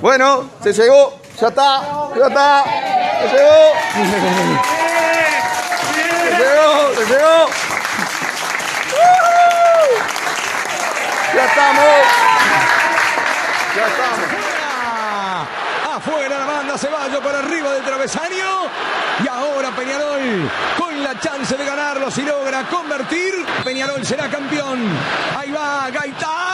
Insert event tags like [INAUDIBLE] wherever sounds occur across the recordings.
Bueno, se llegó, ya está, ya está, se llegó. Se llegó, se llegó. Ya estamos. Ya estamos. Afuera la banda Ceballos por arriba del travesaño. Y ahora Peñarol con la chance de ganarlo si logra convertir. Peñarol será campeón. Ahí va Gaitán.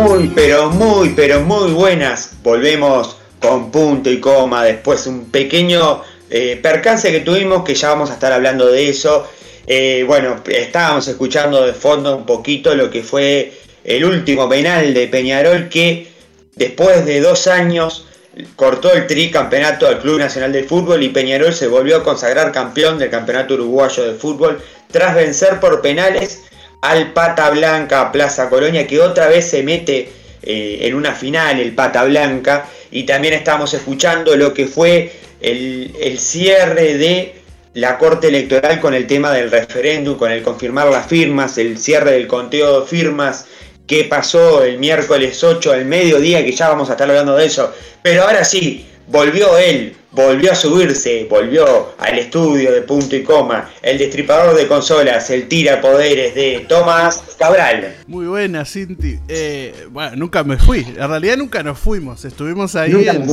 Muy, pero muy, pero muy buenas. Volvemos con punto y coma después un pequeño eh, percance que tuvimos, que ya vamos a estar hablando de eso. Eh, bueno, estábamos escuchando de fondo un poquito lo que fue el último penal de Peñarol que después de dos años cortó el tricampeonato del Club Nacional de Fútbol y Peñarol se volvió a consagrar campeón del Campeonato Uruguayo de Fútbol tras vencer por penales al Pata Blanca Plaza Colonia, que otra vez se mete eh, en una final el Pata Blanca. Y también estamos escuchando lo que fue el, el cierre de la Corte Electoral con el tema del referéndum, con el confirmar las firmas, el cierre del conteo de firmas que pasó el miércoles 8 al mediodía, que ya vamos a estar hablando de eso. Pero ahora sí, volvió él, volvió a subirse, volvió al estudio de punto y coma, el destripador de consolas, el tira poderes de Tomás Cabral. Muy buena, Cinti. Eh, bueno, nunca me fui, en realidad nunca nos fuimos, estuvimos ahí en,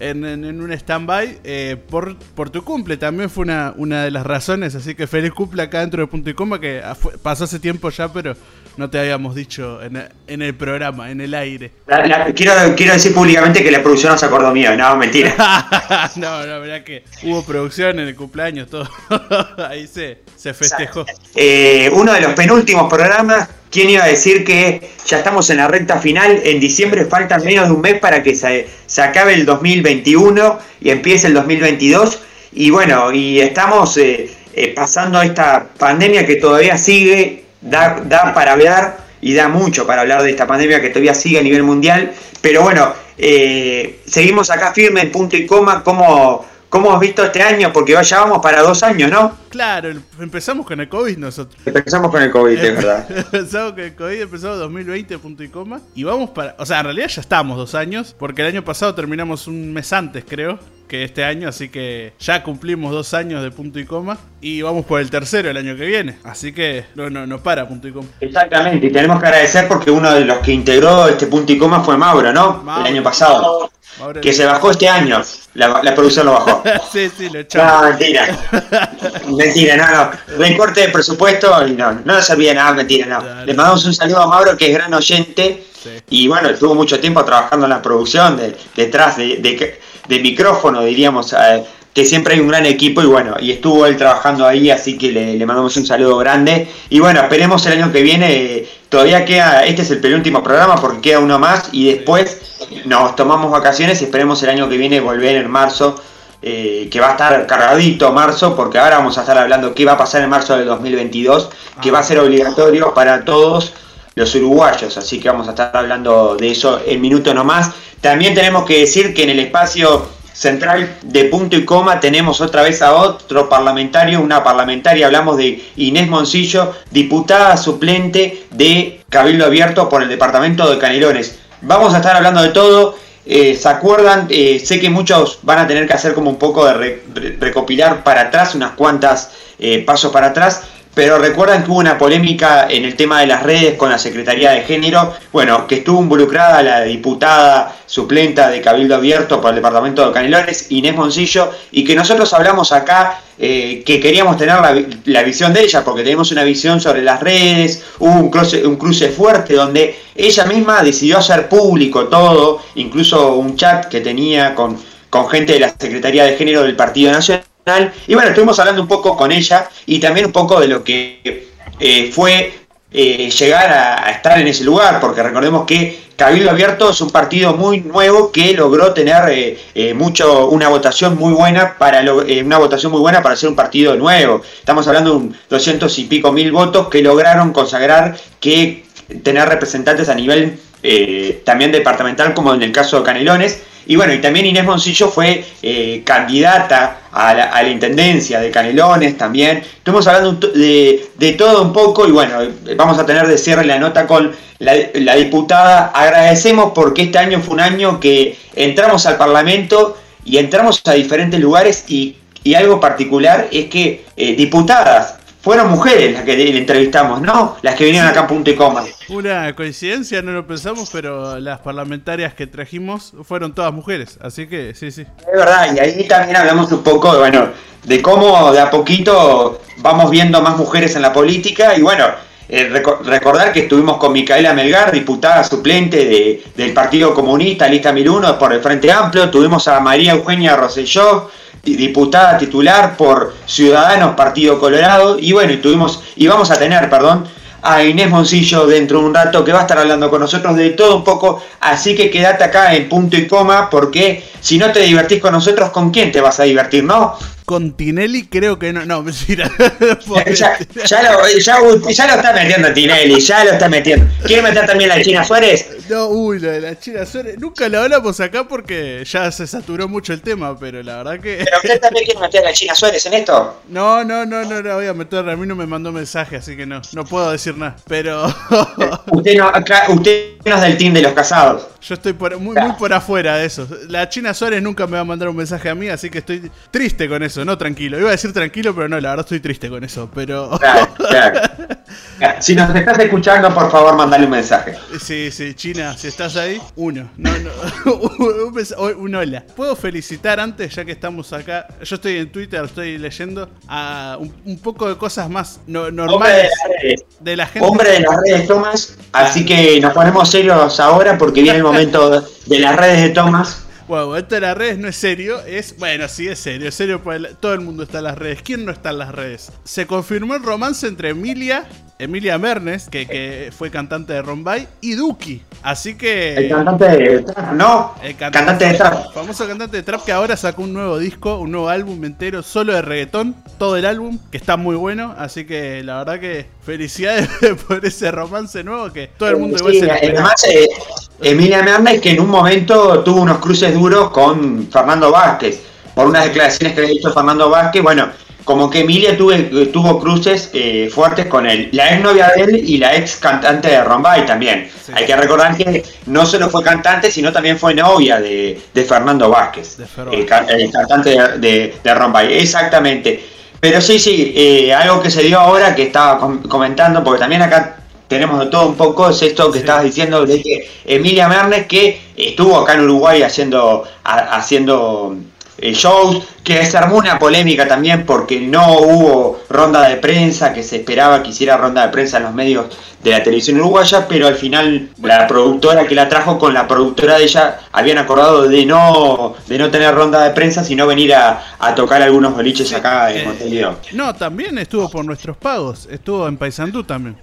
en, un stand-by eh, por, por tu cumple, también fue una, una de las razones, así que feliz cumple acá dentro de punto y coma, que pasó hace tiempo ya, pero no te habíamos dicho en, en el programa, en el aire. quiero, quiero decir públicamente que la producción no se acordó mío, no, mentira. [LAUGHS] no, no, verdad que hubo producción en el cumpleaños, todo. [LAUGHS] Ahí se, se festejó. Eh, uno de los penúltimos programas, ¿quién iba a decir que ya estamos en la recta final? En diciembre falta menos de un mes para que se, se acabe el 2021 y empiece el 2022. Y bueno, y estamos eh, eh, pasando esta pandemia que todavía sigue da, da para hablar y da mucho para hablar de esta pandemia que todavía sigue a nivel mundial. Pero bueno, eh, seguimos acá firme en punto y coma. ¿Cómo, ¿Cómo has visto este año? Porque ya vamos para dos años, ¿no? Claro, empezamos con el COVID nosotros. Empezamos con el COVID, es verdad. [LAUGHS] empezamos con el COVID, empezamos 2020, punto y coma. Y vamos para. O sea, en realidad ya estamos dos años, porque el año pasado terminamos un mes antes, creo que este año, así que ya cumplimos dos años de punto y coma y vamos por el tercero el año que viene. Así que no, no, no para punto y coma. Exactamente, y tenemos que agradecer porque uno de los que integró este punto y coma fue Mauro, ¿no? El año pasado. que se bajó este año. La, producción lo bajó. [LAUGHS] sí, sí, lo echó. No, mentira. [LAUGHS] mentira, no, no. Recorte de presupuesto y no, no se olvide nada, mentira, no. Le mandamos un saludo a Mauro, que es gran oyente. Y bueno, estuvo mucho tiempo trabajando en la producción, detrás de, de de micrófono, diríamos, eh, que siempre hay un gran equipo y bueno, y estuvo él trabajando ahí, así que le, mandamos un saludo grande. Y bueno, esperemos el año que viene, todavía queda, este es el penúltimo programa porque queda uno más y después nos tomamos vacaciones y esperemos el año que viene volver en marzo. Eh, que va a estar cargadito marzo, porque ahora vamos a estar hablando qué va a pasar en marzo del 2022, que va a ser obligatorio para todos los uruguayos, así que vamos a estar hablando de eso en minuto nomás. También tenemos que decir que en el espacio central de punto y coma tenemos otra vez a otro parlamentario, una parlamentaria, hablamos de Inés Moncillo, diputada suplente de Cabildo Abierto por el departamento de Canelones. Vamos a estar hablando de todo. Eh, ¿Se acuerdan? Eh, sé que muchos van a tener que hacer como un poco de recopilar para atrás, unas cuantas eh, pasos para atrás. Pero recuerdan que hubo una polémica en el tema de las redes con la Secretaría de Género, bueno, que estuvo involucrada la diputada suplenta de Cabildo Abierto por el Departamento de Canelones, Inés Moncillo, y que nosotros hablamos acá eh, que queríamos tener la, visión de ella, porque tenemos una visión sobre las redes, hubo un cruce, fuerte donde ella misma decidió hacer público todo, incluso un chat que tenía con, con gente de la Secretaría de Género del Partido Nacional y bueno, estuvimos hablando un poco con ella y también un poco de lo que eh, fue eh, llegar a, estar en ese lugar, porque recordemos que Cabildo Abierto es un partido muy nuevo que logró tener eh, mucho una votación muy buena para una votación muy buena para ser un partido nuevo. Estamos hablando de un 200 y pico mil votos que lograron consagrar que tener representantes a nivel también departamental como en el caso de Canelones Y bueno, y también Inés Moncillo fue eh, candidata a la, intendencia de Canelones también. Estuvimos hablando de, todo un poco y bueno, vamos a tener de cierre la nota con la, diputada. Agradecemos porque este año fue un año que entramos al Parlamento y entramos a diferentes lugares y, algo particular es que eh, diputadas fueron mujeres las que le entrevistamos, ¿no? Las que vinieron acá a punto y coma. Una coincidencia, no lo pensamos, pero las parlamentarias que trajimos fueron todas mujeres, así que sí, sí. Es verdad, y ahí también hablamos un poco, bueno, de cómo de a poquito vamos viendo más mujeres en la política y bueno, eh, recordar que estuvimos con Micaela Melgar, diputada suplente del Partido Comunista, lista 1001 por el Frente Amplio, tuvimos a María Eugenia Rosselló, diputada titular por Ciudadanos Partido Colorado y bueno, y tuvimos y vamos a tener, perdón, a Inés Moncillo dentro de un rato que va a estar hablando con nosotros de todo un poco, así que quédate acá en punto y coma porque si no te divertís con nosotros, ¿con quién te vas a divertir, no? Con Tinelli creo que no. No, [LAUGHS] mentira. ya, ya, lo, ya, ya, lo está metiendo Tinelli, ya lo está metiendo. ¿Quiere meter también la China Suárez? No, uy, la de la China Suárez. Nunca lo hablamos acá porque ya se saturó mucho el tema, pero la verdad que. ¿Pero usted también quiere meter a la China Suárez en esto? No, no, no, no, no voy a meter. A mí no me mandó mensaje, así que no, no puedo decir nada. Pero. [LAUGHS] usted, no, usted no es del team de los casados. Yo estoy muy, muy por afuera de eso. La China Suárez nunca me va a mandar un mensaje a mí, así que estoy triste con eso, no tranquilo. Iba a decir tranquilo, pero no, la verdad estoy triste con eso. Pero. Claro, claro. [LAUGHS] Si nos estás escuchando, por favor, mandale un mensaje. Sí, sí, China, si estás ahí, uno. No, no. [LAUGHS] un hola. ¿Puedo felicitar antes, ya que estamos acá? Yo estoy en Twitter, estoy leyendo a un, poco de cosas más normales de, la gente. Hombre de las redes, Tomás. Así que nos ponemos serios ahora porque viene el momento de las redes de Tomás. Bueno, esto de las redes no es serio, es. Bueno, sí es serio, es serio, pues todo el mundo está en las redes. ¿Quién no está en las redes? Se confirmó el romance entre Emilia, Emilia Mernes, que, que fue cantante de Rombay, y Duki. Así que. El cantante de trap, ¿no? El cantante, de trap. Famoso cantante de trap que ahora sacó un nuevo disco, un nuevo álbum entero, solo de reggaetón, todo el álbum, que está muy bueno. Así que la verdad que felicidades [LAUGHS] por ese romance nuevo que todo el mundo sí, igual se Emilia Mernes que en un momento tuvo unos cruces duros con Fernando Vázquez. Por unas declaraciones que había dicho Fernando Vázquez, bueno, como que Emilia tuvo cruces eh, fuertes con él, la ex novia de él y la ex cantante de Rombay también. Hay que recordar que no solo fue cantante, sino también fue novia de, Fernando Vázquez, el, cantante de, de, Rombay. Exactamente. Pero sí, sí, eh, algo que se dio ahora que estaba comentando, porque también acá tenemos de todo un poco, es esto que estabas diciendo de que Emilia Mernes, que estuvo acá en Uruguay haciendo, haciendo shows, que se armó una polémica también porque no hubo ronda de prensa, que se esperaba que hiciera ronda de prensa en los medios de la televisión uruguaya, pero al final la productora que la trajo con la productora de ella habían acordado de no de no tener ronda de prensa, sino venir a, tocar algunos boliches acá en Montevideo. No, también estuvo por nuestros pagos, estuvo en Paysandú también,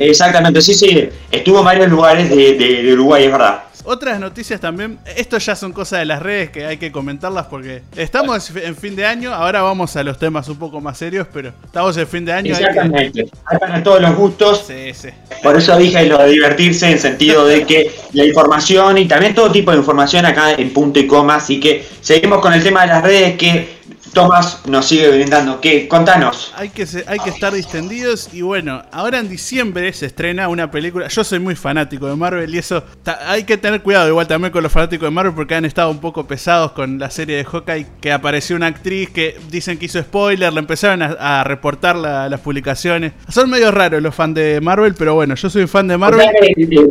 Exactamente, sí, sí, estuvo en varios lugares de, de Uruguay, es verdad. Otras noticias también, esto ya son cosas de las redes que hay que comentarlas porque estamos en fin de año, ahora vamos a los temas un poco más serios, pero estamos en fin de año. Exactamente, hay, para todos los gustos. Sí, sí. Por eso dije lo de divertirse en sentido de que la información y también todo tipo de información acá en punto y coma, así que seguimos con el tema de las redes que Tomás nos sigue brindando. ¿Qué? Contanos. Hay que, hay que estar distendidos y bueno, ahora en diciembre se estrena una película. Yo soy muy fanático de Marvel y eso hay que tener cuidado igual también con los fanáticos de Marvel porque han estado un poco pesados con la serie de Hawkeye que apareció una actriz que dicen que hizo spoiler, le empezaron a, reportar las publicaciones. Son medio raros los fans de Marvel, pero bueno, yo soy fan de Marvel.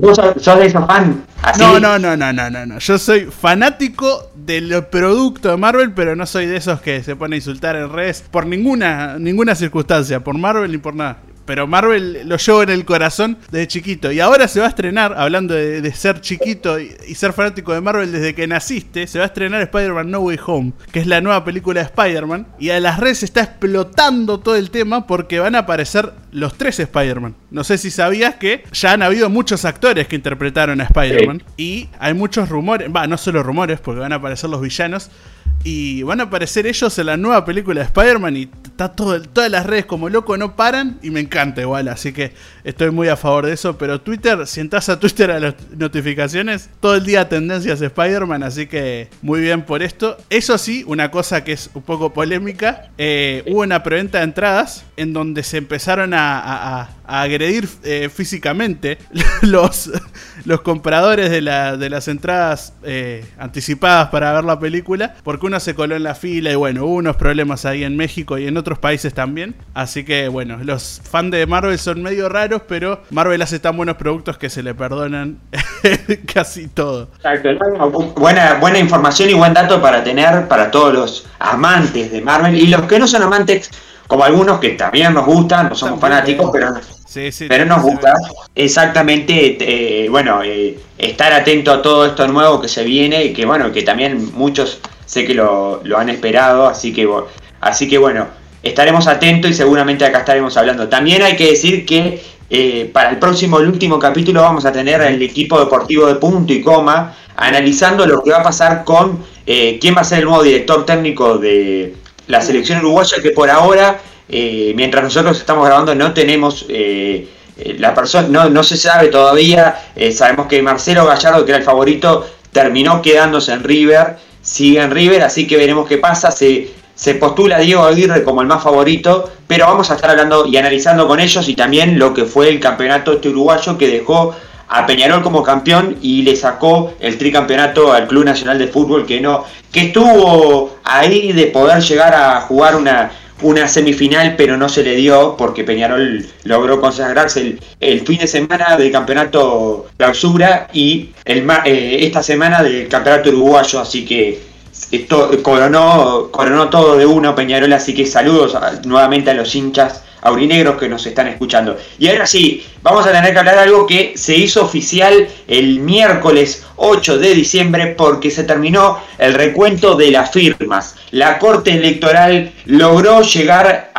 ¿Vos sos de esos fans? No, no, no, no, no, no, no. Yo soy fanático del producto de Marvel, pero no soy de esos que se pone a insultar en redes por ninguna, ninguna circunstancia, por Marvel ni por nada. Pero Marvel lo llevo en el corazón desde chiquito. Y ahora se va a estrenar, hablando de, ser chiquito y, ser fanático de Marvel desde que naciste, se va a estrenar Spider-Man No Way Home, que es la nueva película de Spider-Man. Y a las redes está explotando todo el tema porque van a aparecer los tres Spider-Man. No sé si sabías que ya han habido muchos actores que interpretaron a Spider-Man. Y hay muchos rumores, va, no solo rumores, porque van a aparecer los villanos. Y van a aparecer ellos en la nueva película de Spider-Man y está todo, todas las redes como loco, no paran y me encanta igual, así que estoy muy a favor de eso. Pero Twitter, si entras a Twitter a las notificaciones, todo el día tendencias Spider-Man, así que muy bien por esto. Eso sí, una cosa que es un poco polémica, eh, hubo una preventa de entradas en donde se empezaron a, agredir eh, físicamente [LAUGHS] los, los compradores de, de las entradas eh, anticipadas para ver la película, porque uno se coló en la fila y bueno, hubo unos problemas ahí en México y en otros países también. Así que bueno, los fans de Marvel son medio raros, pero Marvel hace tan buenos productos que se le perdonan [LAUGHS] casi todo. Buena, buena información y buen dato para tener para todos los amantes de Marvel y los que no son amantes como algunos que también nos gustan, no somos fanáticos, pero, pero nos gusta exactamente, eh, bueno, eh, estar atento a todo esto nuevo que se viene y que bueno, que también muchos sé que lo, han esperado, así que, así que bueno, estaremos atentos y seguramente acá estaremos hablando. También hay que decir que eh, para el próximo, el último capítulo vamos a tener el equipo deportivo de punto y coma analizando lo que va a pasar con quién va a ser el nuevo director técnico de la selección uruguaya que por ahora, eh, mientras nosotros estamos grabando, no tenemos eh, eh, la persona, no, no, se sabe todavía. sabemos que Marcelo Gallardo, que era el favorito, terminó quedándose en River, sigue en River, así que veremos qué pasa. Se, se postula Diego Aguirre como el más favorito, pero vamos a estar hablando y analizando con ellos y también lo que fue el campeonato este uruguayo que dejó a Peñarol como campeón y le sacó el tricampeonato al Club Nacional de Fútbol que no que estuvo ahí de poder llegar a jugar una, una semifinal pero no se le dio porque Peñarol logró consagrarse el, fin de semana del campeonato clausura y el, eh, esta semana del campeonato uruguayo. Así que esto coronó, coronó todo de uno Peñarol así que saludos nuevamente a los hinchas aurinegros que nos están escuchando. Y ahora sí, vamos a tener que hablar algo que se hizo oficial el miércoles 8 de diciembre porque se terminó el recuento de las firmas. La Corte Electoral logró llegar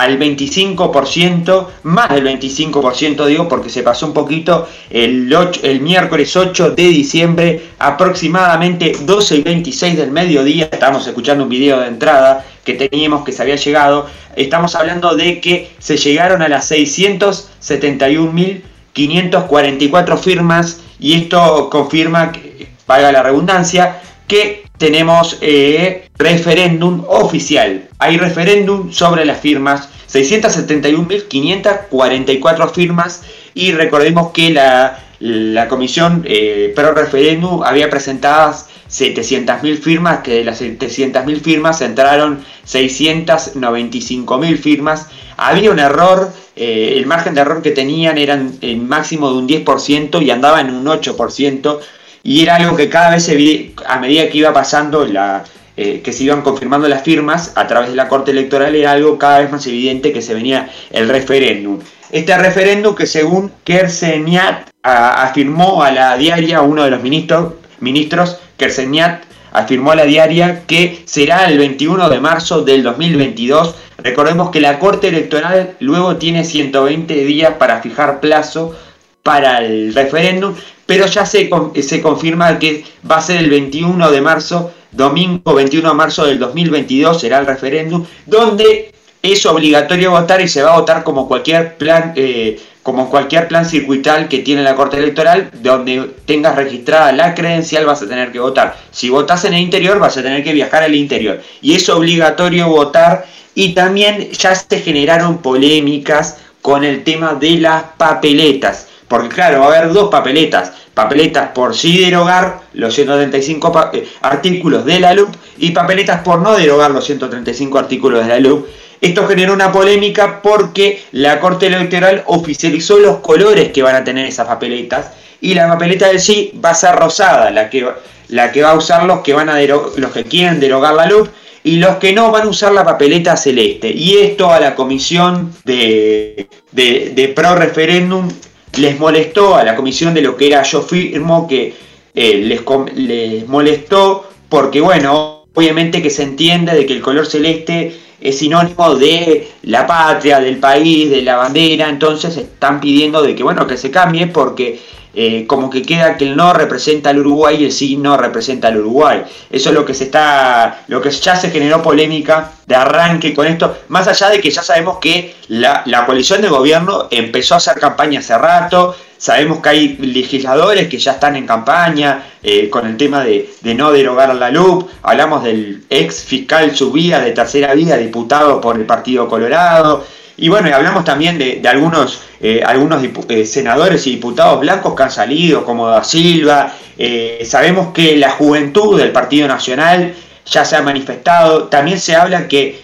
al 25%, más del 25% digo porque se pasó un poquito el, el miércoles 8 de diciembre aproximadamente 12 y 26 del mediodía. Estamos escuchando un video de entrada que teníamos que se había llegado. Estamos hablando de que se llegaron a las 671.544 firmas y esto confirma, que, valga la redundancia, que tenemos eh, referéndum oficial. Hay referéndum sobre las firmas, 671.544 firmas y recordemos que la, la comisión eh, pro referéndum había presentado 700.000 firmas, que de las 700.000 firmas entraron 695.000 firmas. Había un error, eh, el margen de error que tenían eran el máximo de un 10% y andaba en un 8%, y era algo que cada vez se a medida que iba pasando la, eh, que se iban confirmando las firmas a través de la Corte Electoral, era algo cada vez más evidente que se venía el referéndum. Este referéndum que según Kerseniat afirmó a la diaria uno de los ministros, ministros Kerseñat afirmó a la diaria que será el 21 de marzo del 2022. Recordemos que la Corte Electoral luego tiene 120 días para fijar plazo para el referéndum, pero ya se, se confirma que va a ser el 21 de marzo, domingo 21 de marzo del 2022 será el referéndum, donde es obligatorio votar y se va a votar como cualquier plan eh, como cualquier plan circuital que tiene la Corte Electoral, donde tengas registrada la credencial vas a tener que votar. Si votas en el interior vas a tener que viajar al interior. Y es obligatorio votar y también ya se generaron polémicas con el tema de las papeletas. Porque claro, va a haber dos papeletas. Papeletas por sí derogar los 135 eh, artículos de la LUP y papeletas por no derogar los 135 artículos de la LUP. Esto generó una polémica porque la Corte Electoral oficializó los colores que van a tener esas papeletas y la papeleta del sí va a ser rosada, la que, la que va a usar los que, van a los que quieren derogar la luz y los que no van a usar la papeleta celeste. Y esto a la comisión de, de, pro referéndum les molestó, a la comisión de lo que era yo firmo, que eh, les, les molestó porque bueno, obviamente que se entiende de que el color celeste es sinónimo de la patria, del país, de la bandera, entonces están pidiendo de que bueno, que se cambie porque eh, como que queda que el no representa al Uruguay y el sí no representa al Uruguay. Eso es lo que se está, lo que ya se generó polémica de arranque con esto, más allá de que ya sabemos que la, coalición de gobierno empezó a hacer campaña hace rato, sabemos que hay legisladores que ya están en campaña eh, con el tema de, no derogar la LUP, hablamos del ex fiscal Subía de tercera vía, diputado por el Partido Colorado, y bueno, hablamos también de, algunos, eh, algunos eh, senadores y diputados blancos que han salido, como Da Silva. Eh, sabemos que la juventud del Partido Nacional ya se ha manifestado. También se habla que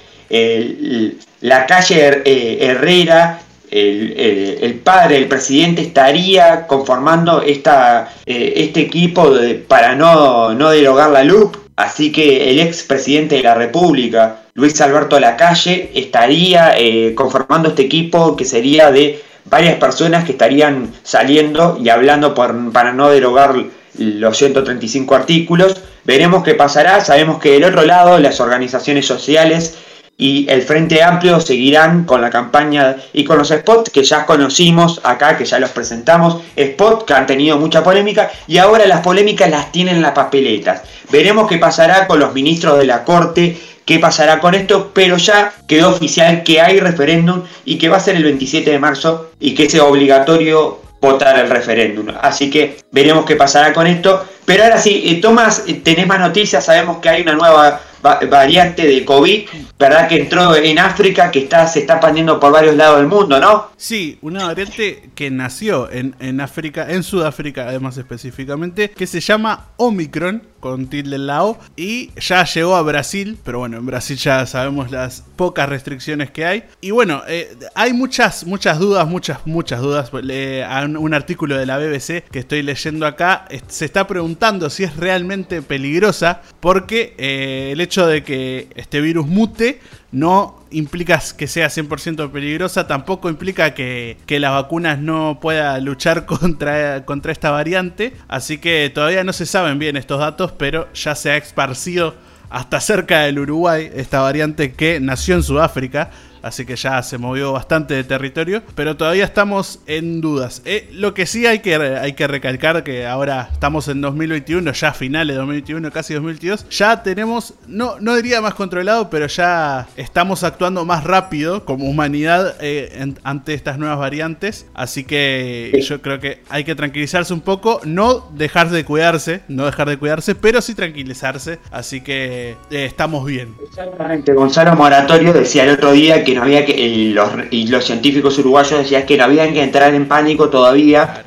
la calle Herrera, el, padre del presidente, estaría conformando esta, este equipo para no, no derogar la LUP. Así que el ex presidente de la República, Luis Alberto Lacalle estaría eh, conformando este equipo que sería de varias personas que estarían saliendo y hablando para no derogar los 135 artículos. Veremos qué pasará. Sabemos que del otro lado las organizaciones sociales y el Frente Amplio seguirán con la campaña y con los spots que ya conocimos acá, que ya los presentamos, spots que han tenido mucha polémica y ahora las polémicas las tienen las papeletas. Veremos qué pasará con los ministros de la Corte qué pasará con esto, pero ya quedó oficial que hay referéndum y que va a ser el 27 de marzo y que es obligatorio votar el referéndum. Así que veremos qué pasará con esto. Pero ahora sí, eh, Tomás, eh, tenés más noticias, sabemos que hay una nueva variante de COVID, ¿verdad? Que entró en África, que está, se está expandiendo por varios lados del mundo, ¿no? Sí, una variante que nació en, en África, en Sudáfrica además específicamente, que se llama Omicron, con tilde lao, y ya llegó a Brasil, pero bueno, en Brasil ya sabemos las pocas restricciones que hay. Y bueno, eh, hay muchas, muchas dudas, muchas, muchas dudas. un artículo de la BBC que estoy leyendo acá se está preguntando si es realmente peligrosa, porque eh, el hecho de que este virus mute no implica que sea 100% peligrosa, tampoco implica que, que las vacunas no puedan luchar [LAUGHS] contra, contra esta variante, así que todavía no se saben bien estos datos, pero ya se ha esparcido hasta cerca del Uruguay esta variante que nació en Sudáfrica así que ya se movió bastante de territorio, pero todavía estamos en dudas. Eh, lo que sí hay que, hay que recalcar que ahora estamos en 2021, ya finales de 2021, casi 2022, ya tenemos, no, no diría más controlado, pero ya estamos actuando más rápido como humanidad eh, ante estas nuevas variantes, así que yo creo que hay que tranquilizarse un poco, no dejar de cuidarse, no dejar de cuidarse, pero sí tranquilizarse, así que eh, estamos bien. Exactamente, Gonzalo Moratorio decía el otro día que no había que, los, y los científicos uruguayos decían que no habían que entrar en pánico todavía,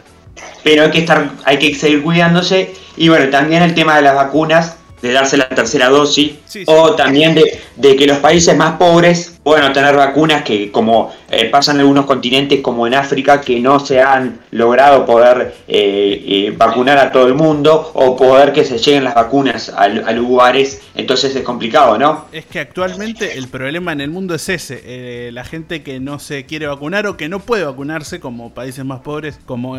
pero hay que estar, hay que seguir cuidándose. Y bueno, también el tema de las vacunas, de darse la tercera dosis, o también de, de, que los países más pobres puedan tener vacunas que como eh, pasa en algunos continentes como en África que no se han logrado poder eh, eh, vacunar a todo el mundo o poder que se lleguen las vacunas a, lugares, entonces es complicado, ¿no? Es que actualmente el problema en el mundo es ese, la gente que no se quiere vacunar o que no puede vacunarse como países más pobres, como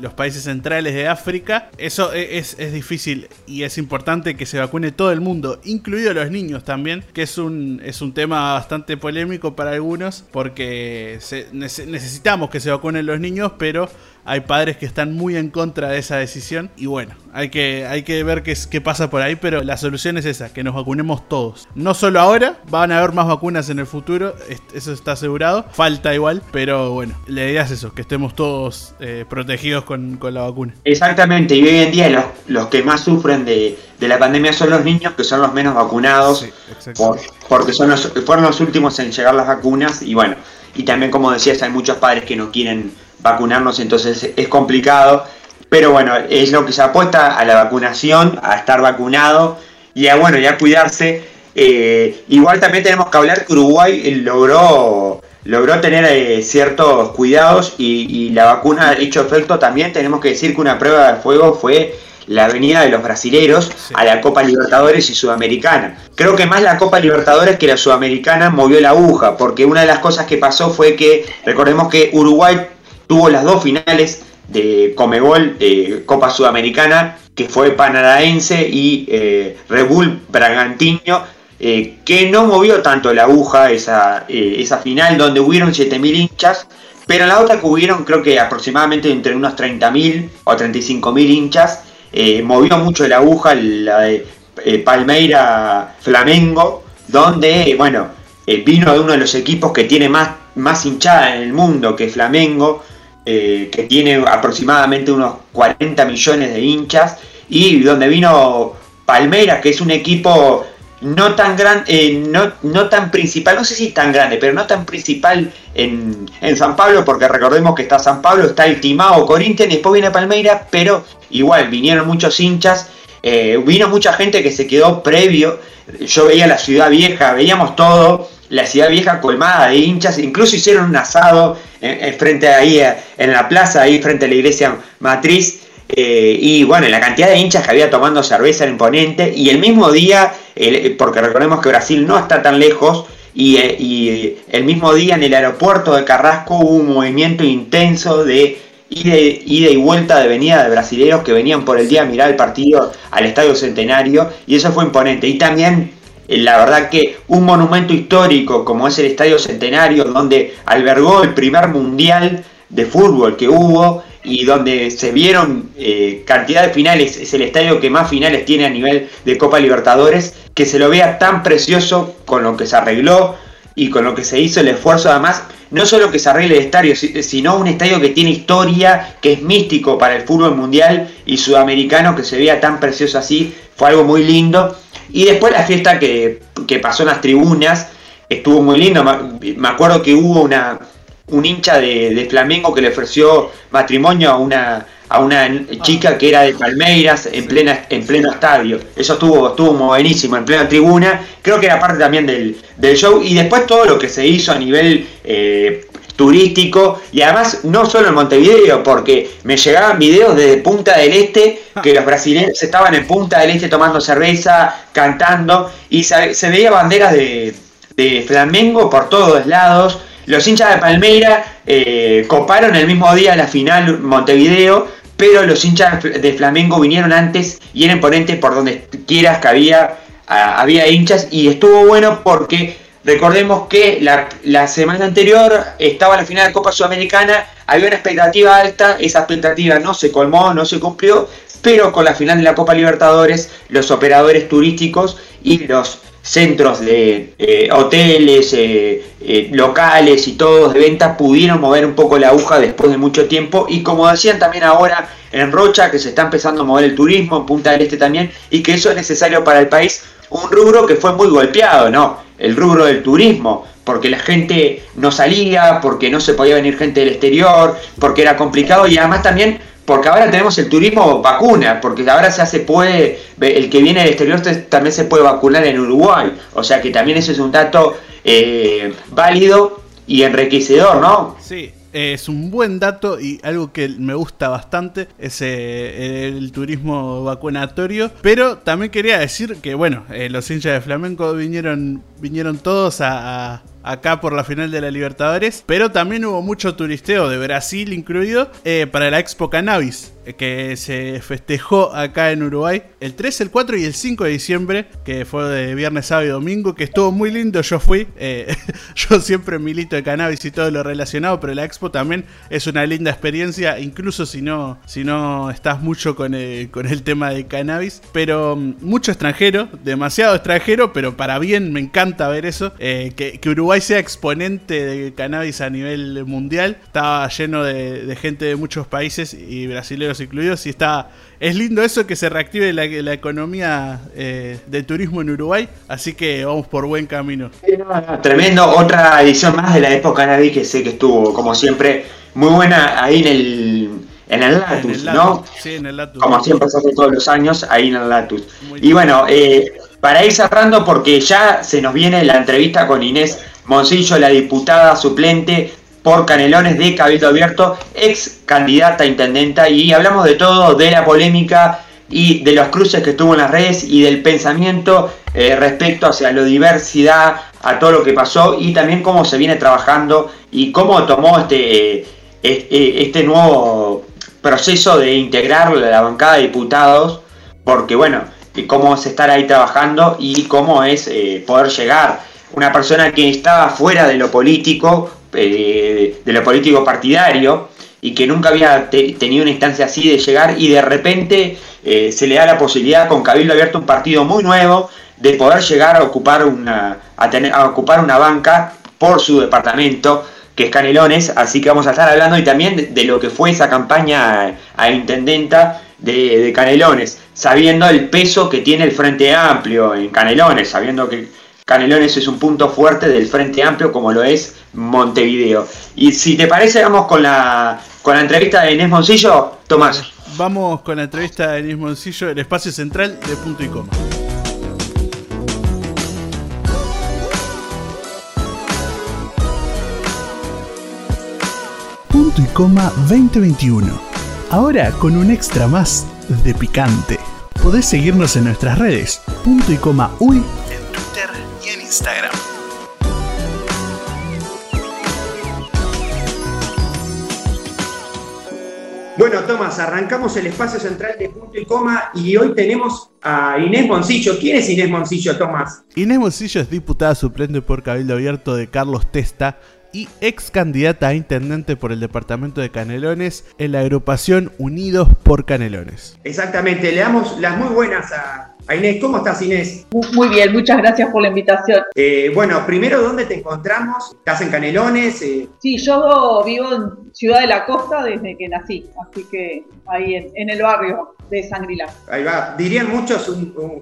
los países centrales de África, eso e, es, es difícil y es importante que se vacune todo el mundo, incluidos los niños también, que es un, es un tema bastante polémico para algunos porque necesitamos que se vacunen los niños, pero hay padres que están muy en contra de esa decisión y bueno, hay que, hay que ver qué, qué pasa por ahí, pero la solución es esa, que nos vacunemos todos. No solo ahora, van a haber más vacunas en el futuro, eso está asegurado, falta igual, pero bueno, la idea es eso, que estemos todos eh, protegidos con, la vacuna. Exactamente, y hoy en día los, los que más sufren de, la pandemia son los niños, que son los menos vacunados, porque son los, fueron los últimos en llegar las vacunas y bueno, y también como decías, hay muchos padres que no quieren vacunarnos, entonces es complicado. Pero bueno, es lo que se apuesta a la vacunación, a estar vacunado y a bueno, ya cuidarse. Eh, igual también tenemos que hablar que Uruguay logró, logró tener eh, ciertos cuidados y, la vacuna ha hecho efecto también. Tenemos que decir que una prueba de fuego fue la venida de los brasileros a la Copa Libertadores y Sudamericana. Creo que más la Copa Libertadores que la Sudamericana movió la aguja, porque una de las cosas que pasó fue que, recordemos que Uruguay tuvo las dos finales de Comebol eh, Copa Sudamericana, que fue Panaraense y eh, Red Bull Bragantino, eh, que no movió tanto la aguja esa, esa final donde hubieron 7.000 hinchas, pero en la otra que hubieron creo que aproximadamente entre unos 30.000 o 35.000 hinchas, eh, movió mucho la aguja la de eh, Palmeira Flamengo, donde, bueno, eh, vino de uno de los equipos que tiene más, más hinchada en el mundo, que Flamengo, que tiene aproximadamente unos 40 millones de hinchas, y donde vino Palmeiras, que es un equipo no tan gran, eh, no, no, tan principal, no sé si tan grande, pero no tan principal en, en, San Pablo, porque recordemos que está San Pablo, está el Timao Corinthians después viene Palmeiras, pero igual vinieron muchos hinchas, eh, vino mucha gente que se quedó previo, yo veía la ciudad vieja, veíamos todo, la ciudad vieja colmada de hinchas, incluso hicieron un asado en, frente ahí en la plaza, ahí frente a la iglesia matriz, eh, y bueno, la cantidad de hinchas que había tomando cerveza era imponente. Y el mismo día, porque recordemos que Brasil no está tan lejos, y, eh, el mismo día en el aeropuerto de Carrasco hubo un movimiento intenso de ida, y vuelta de venida de brasileños que venían por el día a mirar el partido al Estadio Centenario. Y eso fue imponente. Y también eh, la verdad que un monumento histórico como es el Estadio Centenario, donde albergó el primer mundial de fútbol que hubo, y donde se vieron eh, cantidad de finales, es el estadio que más finales tiene a nivel de Copa Libertadores, que se lo vea tan precioso con lo que se arregló y con lo que se hizo el esfuerzo además, no solo que se arregle el estadio, sino un estadio que tiene historia, que es místico para el fútbol mundial y sudamericano, que se vea tan precioso así, fue algo muy lindo. Y después la fiesta que, que pasó en las tribunas, estuvo muy lindo, me acuerdo que hubo una, un hincha de, Flamengo que le ofreció matrimonio a una, a una chica que era de Palmeiras en, plena, en pleno estadio. Eso estuvo, estuvo buenísimo, en plena tribuna. Creo que era parte también del, show. Y después todo lo que se hizo a nivel eh, turístico. Y además no solo en Montevideo, porque me llegaban videos desde Punta del Este, que los brasileños estaban en Punta del Este tomando cerveza, cantando. Y se, se veía banderas de, de Flamengo por todos lados. Los hinchas de Palmeira eh, coparon el mismo día la final Montevideo, pero los hinchas de Flamengo vinieron antes y eran ponentes por donde quieras que había, había hinchas y estuvo bueno porque recordemos que la, semana anterior estaba la final de Copa Sudamericana, había una expectativa alta, esa expectativa no se colmó, no se cumplió, pero con la final de la Copa Libertadores los operadores turísticos y los centros de eh, hoteles, eh, eh, locales y todos de venta pudieron mover un poco la aguja después de mucho tiempo y como decían también ahora en Rocha que se está empezando a mover el turismo, en Punta del Este también y que eso es necesario para el país, un rubro que fue muy golpeado, ¿no? El rubro del turismo, porque la gente no salía, porque no se podía venir gente del exterior, porque era complicado y además también porque ahora tenemos el turismo vacuna, porque ahora ya se puede, el que viene del exterior también se puede vacunar en Uruguay, o sea que también eso es un dato eh, válido y enriquecedor, ¿no? Sí, es un buen dato y algo que me gusta bastante es eh, el turismo vacunatorio. Pero también quería decir que, bueno, eh, los hinchas de flamenco vinieron, vinieron todos a, acá por la final de la Libertadores, pero también hubo mucho turisteo de Brasil incluido eh, para la Expo Cannabis que se festejó acá en Uruguay el 3, el 4 y el 5 de diciembre, que fue de viernes, sábado y domingo, que estuvo muy lindo, yo fui, eh, [LAUGHS] yo siempre milito de cannabis y todo lo relacionado, pero la expo también es una linda experiencia, incluso si no, si no estás mucho con el, con el tema de cannabis, pero mm, mucho extranjero, demasiado extranjero, pero para bien me encanta ver eso, que, que Uruguay sea exponente de cannabis a nivel mundial. Estaba lleno de, gente de muchos países y brasileños incluidos. Y está. Es lindo eso que se reactive la, economía eh, de turismo en Uruguay. Así que vamos por buen camino. Tremendo. Otra edición más de la época cannabis que sé que estuvo, como siempre, muy buena ahí en el. En el Latus, ¿no? Sí, en el Latus. Como siempre se hace todos los años, ahí en el Latus. y bueno, eh, para ir cerrando, porque ya se nos viene la entrevista con Inés Moncillo, la diputada suplente por Canelones de Cabildo Abierto, ex candidata a intendenta, y hablamos de todo, de la polémica y de los cruces que estuvo en las redes y del pensamiento eh, respecto hacia la diversidad, a todo lo que pasó y también cómo se viene trabajando y cómo tomó este, eh, eh, este nuevo proceso de integrar la bancada de diputados, porque bueno, cómo es estar ahí trabajando y cómo es poder llegar. Una persona que estaba fuera de lo político eh, de lo político partidario y que nunca había tenido una instancia así de llegar y de repente eh, se le da la posibilidad con Cabildo Abierto un partido muy nuevo de poder llegar a ocupar una, a tener, a ocupar una banca por su departamento que es Canelones, así que vamos a estar hablando y también de, lo que fue esa campaña a, intendenta de, Canelones, sabiendo el peso que tiene el Frente Amplio en Canelones, sabiendo que Canelones es un punto fuerte del Frente Amplio como lo es Montevideo. Y si te parece, vamos con la, con la entrevista de Inés Moncillo, Tomás. Vamos con la entrevista de Inés Moncillo, el espacio central de punto y coma. Punto y coma 2021. Ahora con un extra más de picante. Podés seguirnos en nuestras redes, punto y coma uy, Instagram. Bueno, Tomás, arrancamos el espacio central de punto y coma y hoy tenemos a Inés Moncillo. ¿Quién es Inés Moncillo, Tomás? Inés Moncillo es diputada suplente por Cabildo Abierto de Carlos Testa y ex candidata a intendente por el departamento de Canelones en la agrupación Unidos por Canelones. Exactamente, le damos las muy buenas a, Inés. ¿Cómo estás Inés? Muy bien, muchas gracias por la invitación. Eh, bueno, primero, ¿dónde te encontramos? ¿Estás en Canelones? Eh, sí, yo vivo en Ciudad de la Costa desde que nací, así que ahí en, el barrio de Sangrilá. Ahí va, dirían muchos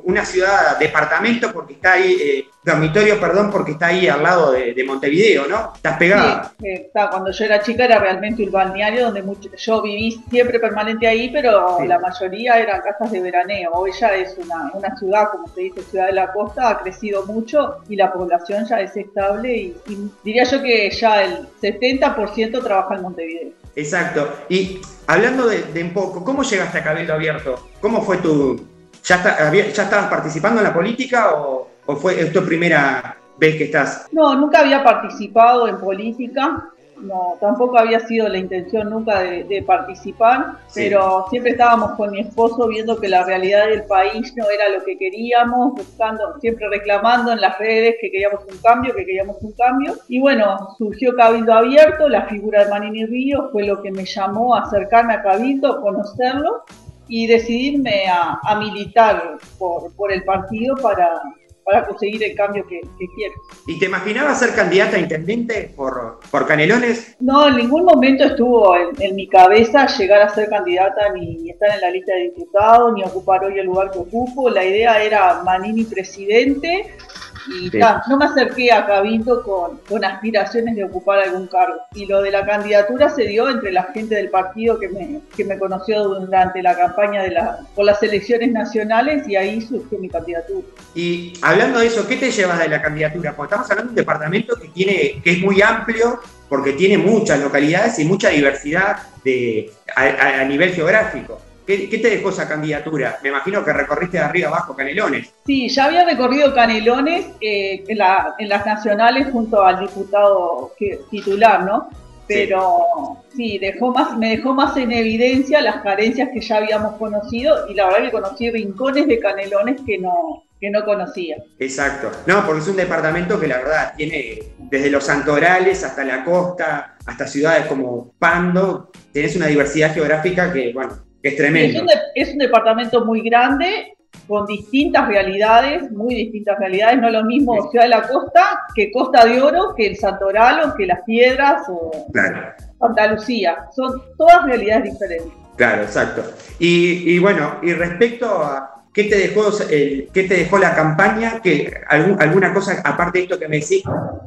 una ciudad departamento porque está ahí... Eh, dormitorio, perdón, porque está ahí al lado de, Montevideo, ¿no? Estás pegada. Sí, está. Cuando yo era chica era realmente un balneario donde yo viví siempre permanente ahí, pero la mayoría eran casas de veraneo. Hoy ya es una, una, ciudad, como se dice, ciudad de la costa, ha crecido mucho y la población ya es estable y, diría yo que ya el 70% trabaja en Montevideo. Exacto. Y hablando de, un poco, ¿cómo llegaste a Cabildo Abierto? ¿Cómo fue tu... ¿Ya, ¿Ya estabas participando en la política o, ¿O fue tu primera vez que estás? No, nunca había participado en política. No, tampoco había sido la intención nunca de, participar, pero siempre estábamos con mi esposo viendo que la realidad del país no era lo que queríamos, buscando, siempre reclamando en las redes que queríamos un cambio, que queríamos un cambio. Y bueno, surgió Cabildo Abierto, la figura de Manini Río fue lo que me llamó a acercarme a Cabildo, conocerlo y decidirme a, militar por, por el partido para, para conseguir el cambio que, que quiero. ¿Y te imaginabas ser candidata a intendente por, por Canelones? No, en ningún momento estuvo en, mi cabeza llegar a ser candidata ni, estar en la lista de diputados, ni ocupar hoy el lugar que ocupo. La idea era Manini presidente y no me acerqué a Cabildo con, con, aspiraciones de ocupar algún cargo. Y lo de la candidatura se dio entre la gente del partido que me, que me conoció durante la campaña de la, por las elecciones nacionales y ahí surgió mi candidatura. Y hablando de eso, ¿qué te llevas de la candidatura? Porque estamos hablando de un departamento que, tiene, que es muy amplio porque tiene muchas localidades y mucha diversidad de, a nivel geográfico. ¿Qué, te dejó esa candidatura? Me imagino que recorriste de arriba abajo Canelones. Sí, ya había recorrido Canelones eh, en, las nacionales junto al diputado titular, ¿no? Pero sí. dejó más, me dejó más en evidencia las carencias que ya habíamos conocido y la verdad que conocí rincones de Canelones que no, que no conocía. Exacto. No, porque es un departamento que la verdad tiene desde los santorales hasta la costa, hasta ciudades como Pando, tenés una diversidad geográfica que, bueno, es tremendo. Es un, departamento muy grande, con distintas realidades, muy distintas realidades, no lo mismo Ciudad de la Costa que Costa de Oro, que el Santoral o que Las Piedras o Santa Lucía. Son todas realidades diferentes. Claro, exacto. Y, bueno, y respecto a qué te dejó, el, qué te dejó la campaña, que alguna cosa, aparte de esto que me decís,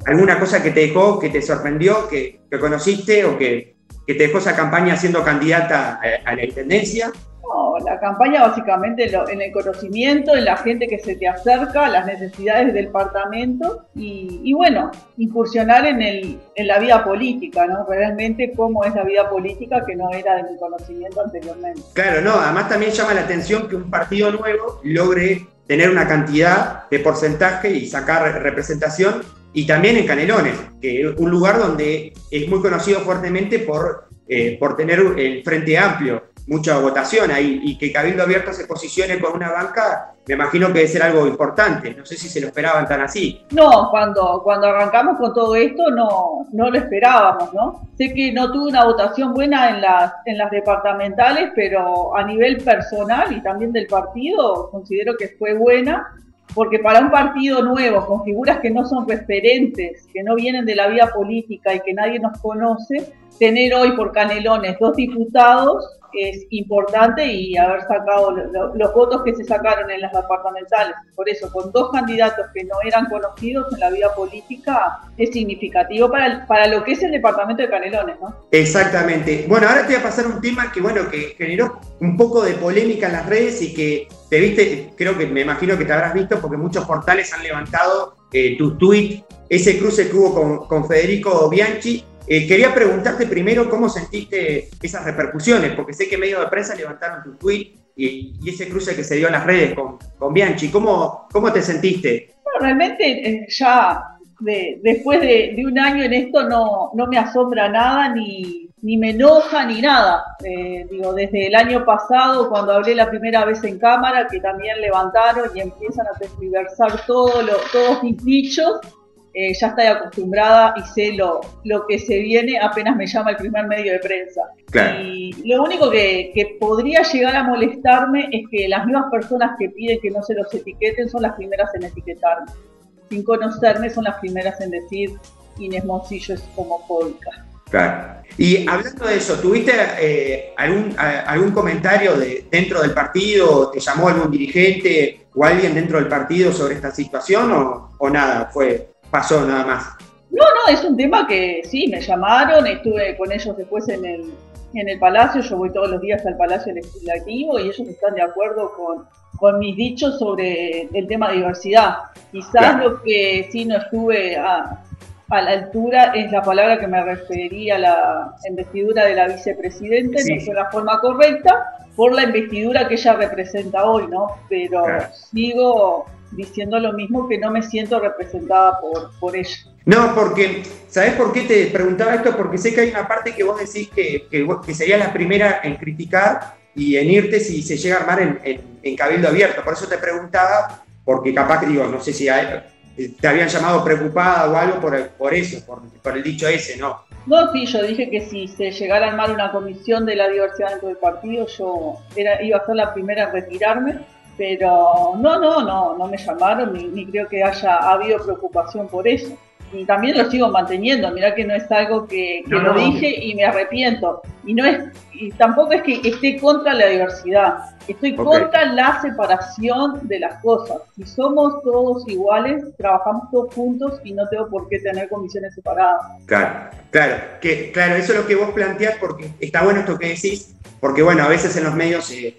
alguna cosa que te dejó, que te sorprendió, que, que conociste o que, que te dejó esa campaña siendo candidata a, la intendencia? No, la campaña básicamente en el conocimiento, en la gente que se te acerca, las necesidades del departamento y, bueno, incursionar en, el, en la vida política, ¿no? Realmente cómo es la vida política que no era de mi conocimiento anteriormente. Claro, no, además también llama la atención que un partido nuevo logre tener una cantidad de porcentaje y sacar representación y también en Canelones, que es un lugar donde es muy conocido fuertemente por, eh, por tener el Frente Amplio. mucha votación ahí y que Cabildo Abierto se posicione con una banca, me imagino que debe ser algo importante. No sé si se lo esperaban tan así. No, cuando, cuando arrancamos con todo esto no, no lo esperábamos, ¿no? Sé que no tuve una votación buena en las, en las departamentales, pero a nivel personal y también del partido considero que fue buena porque para un partido nuevo, con figuras que no son referentes, que no vienen de la vida política y que nadie nos conoce, tener hoy por Canelones dos diputados es importante y haber sacado los votos que se sacaron en las departamentales. Por eso, con dos candidatos que no eran conocidos en la vida política, es significativo para, para lo que es el departamento de Canelones, ¿no? Exactamente. Bueno, ahora te voy a pasar un tema que, bueno, que generó un poco de polémica en las redes y que te viste, creo que me imagino que te habrás visto porque muchos portales han levantado eh, tu tweet, ese cruce que hubo con, con Federico Bianchi eh, quería preguntarte primero cómo sentiste esas repercusiones, porque sé que medios de prensa levantaron tu tweet y, ese cruce que se dio en las redes con, Bianchi. ¿Cómo, ¿Cómo te sentiste? Realmente eh, ya después de, un año en esto no, no me asombra nada, ni, ni me enoja, ni nada. Eh, digo, desde el año pasado, cuando hablé la primera vez en cámara, que también levantaron y empiezan a tergiversar todo todos mis dichos, eh, ya estoy acostumbrada y sé lo, lo que se viene apenas me llama el primer medio de prensa. Y lo único que, que, podría llegar a molestarme es que las mismas personas que piden que no se los etiqueten son las primeras en etiquetarme. Sin conocerme son las primeras en decir Inés Moncillo es homofóbica. Claro. Y hablando de eso, ¿tuviste eh, algún, algún comentario de, dentro del partido? ¿Te llamó algún dirigente o alguien dentro del partido sobre esta situación o, o nada? Fue pasó nada más. No, no, es un tema que sí, me llamaron, estuve con ellos después en el, en el Palacio, yo voy todos los días al Palacio Legislativo y ellos están de acuerdo con, con mis dichos sobre el tema de diversidad. Quizás lo que sí no estuve a, a, la altura es la palabra que me referiría a la investidura de la vicepresidenta, no fue la forma correcta, por la investidura que ella representa hoy, ¿no? Pero sigo diciendo lo mismo que no me siento representada por, por ella. No, porque, ¿sabes por qué te preguntaba esto? Porque sé que hay una parte que vos decís que, que, que sería la primera en criticar y en irte si se llega a armar en, en, cabildo abierto. Por eso te preguntaba, porque capaz que digo, no sé si te habían llamado preocupada o algo por, por eso, por, por, el dicho ese, ¿no? No, sí, yo dije que si se llegara a armar una comisión de la diversidad dentro del partido, yo era, iba a ser la primera en retirarme pero no, no, no, no me llamaron ni, creo que haya habido preocupación por eso. Y también lo sigo manteniendo, mira que no es algo que, lo dije y me arrepiento. Y no es, y tampoco es que esté contra la diversidad, estoy contra la separación de las cosas. Si somos todos iguales, trabajamos todos juntos y no tengo por qué tener comisiones separadas. Claro, claro, que, claro, eso es lo que vos planteás porque está bueno esto que decís, porque bueno, a veces en los medios se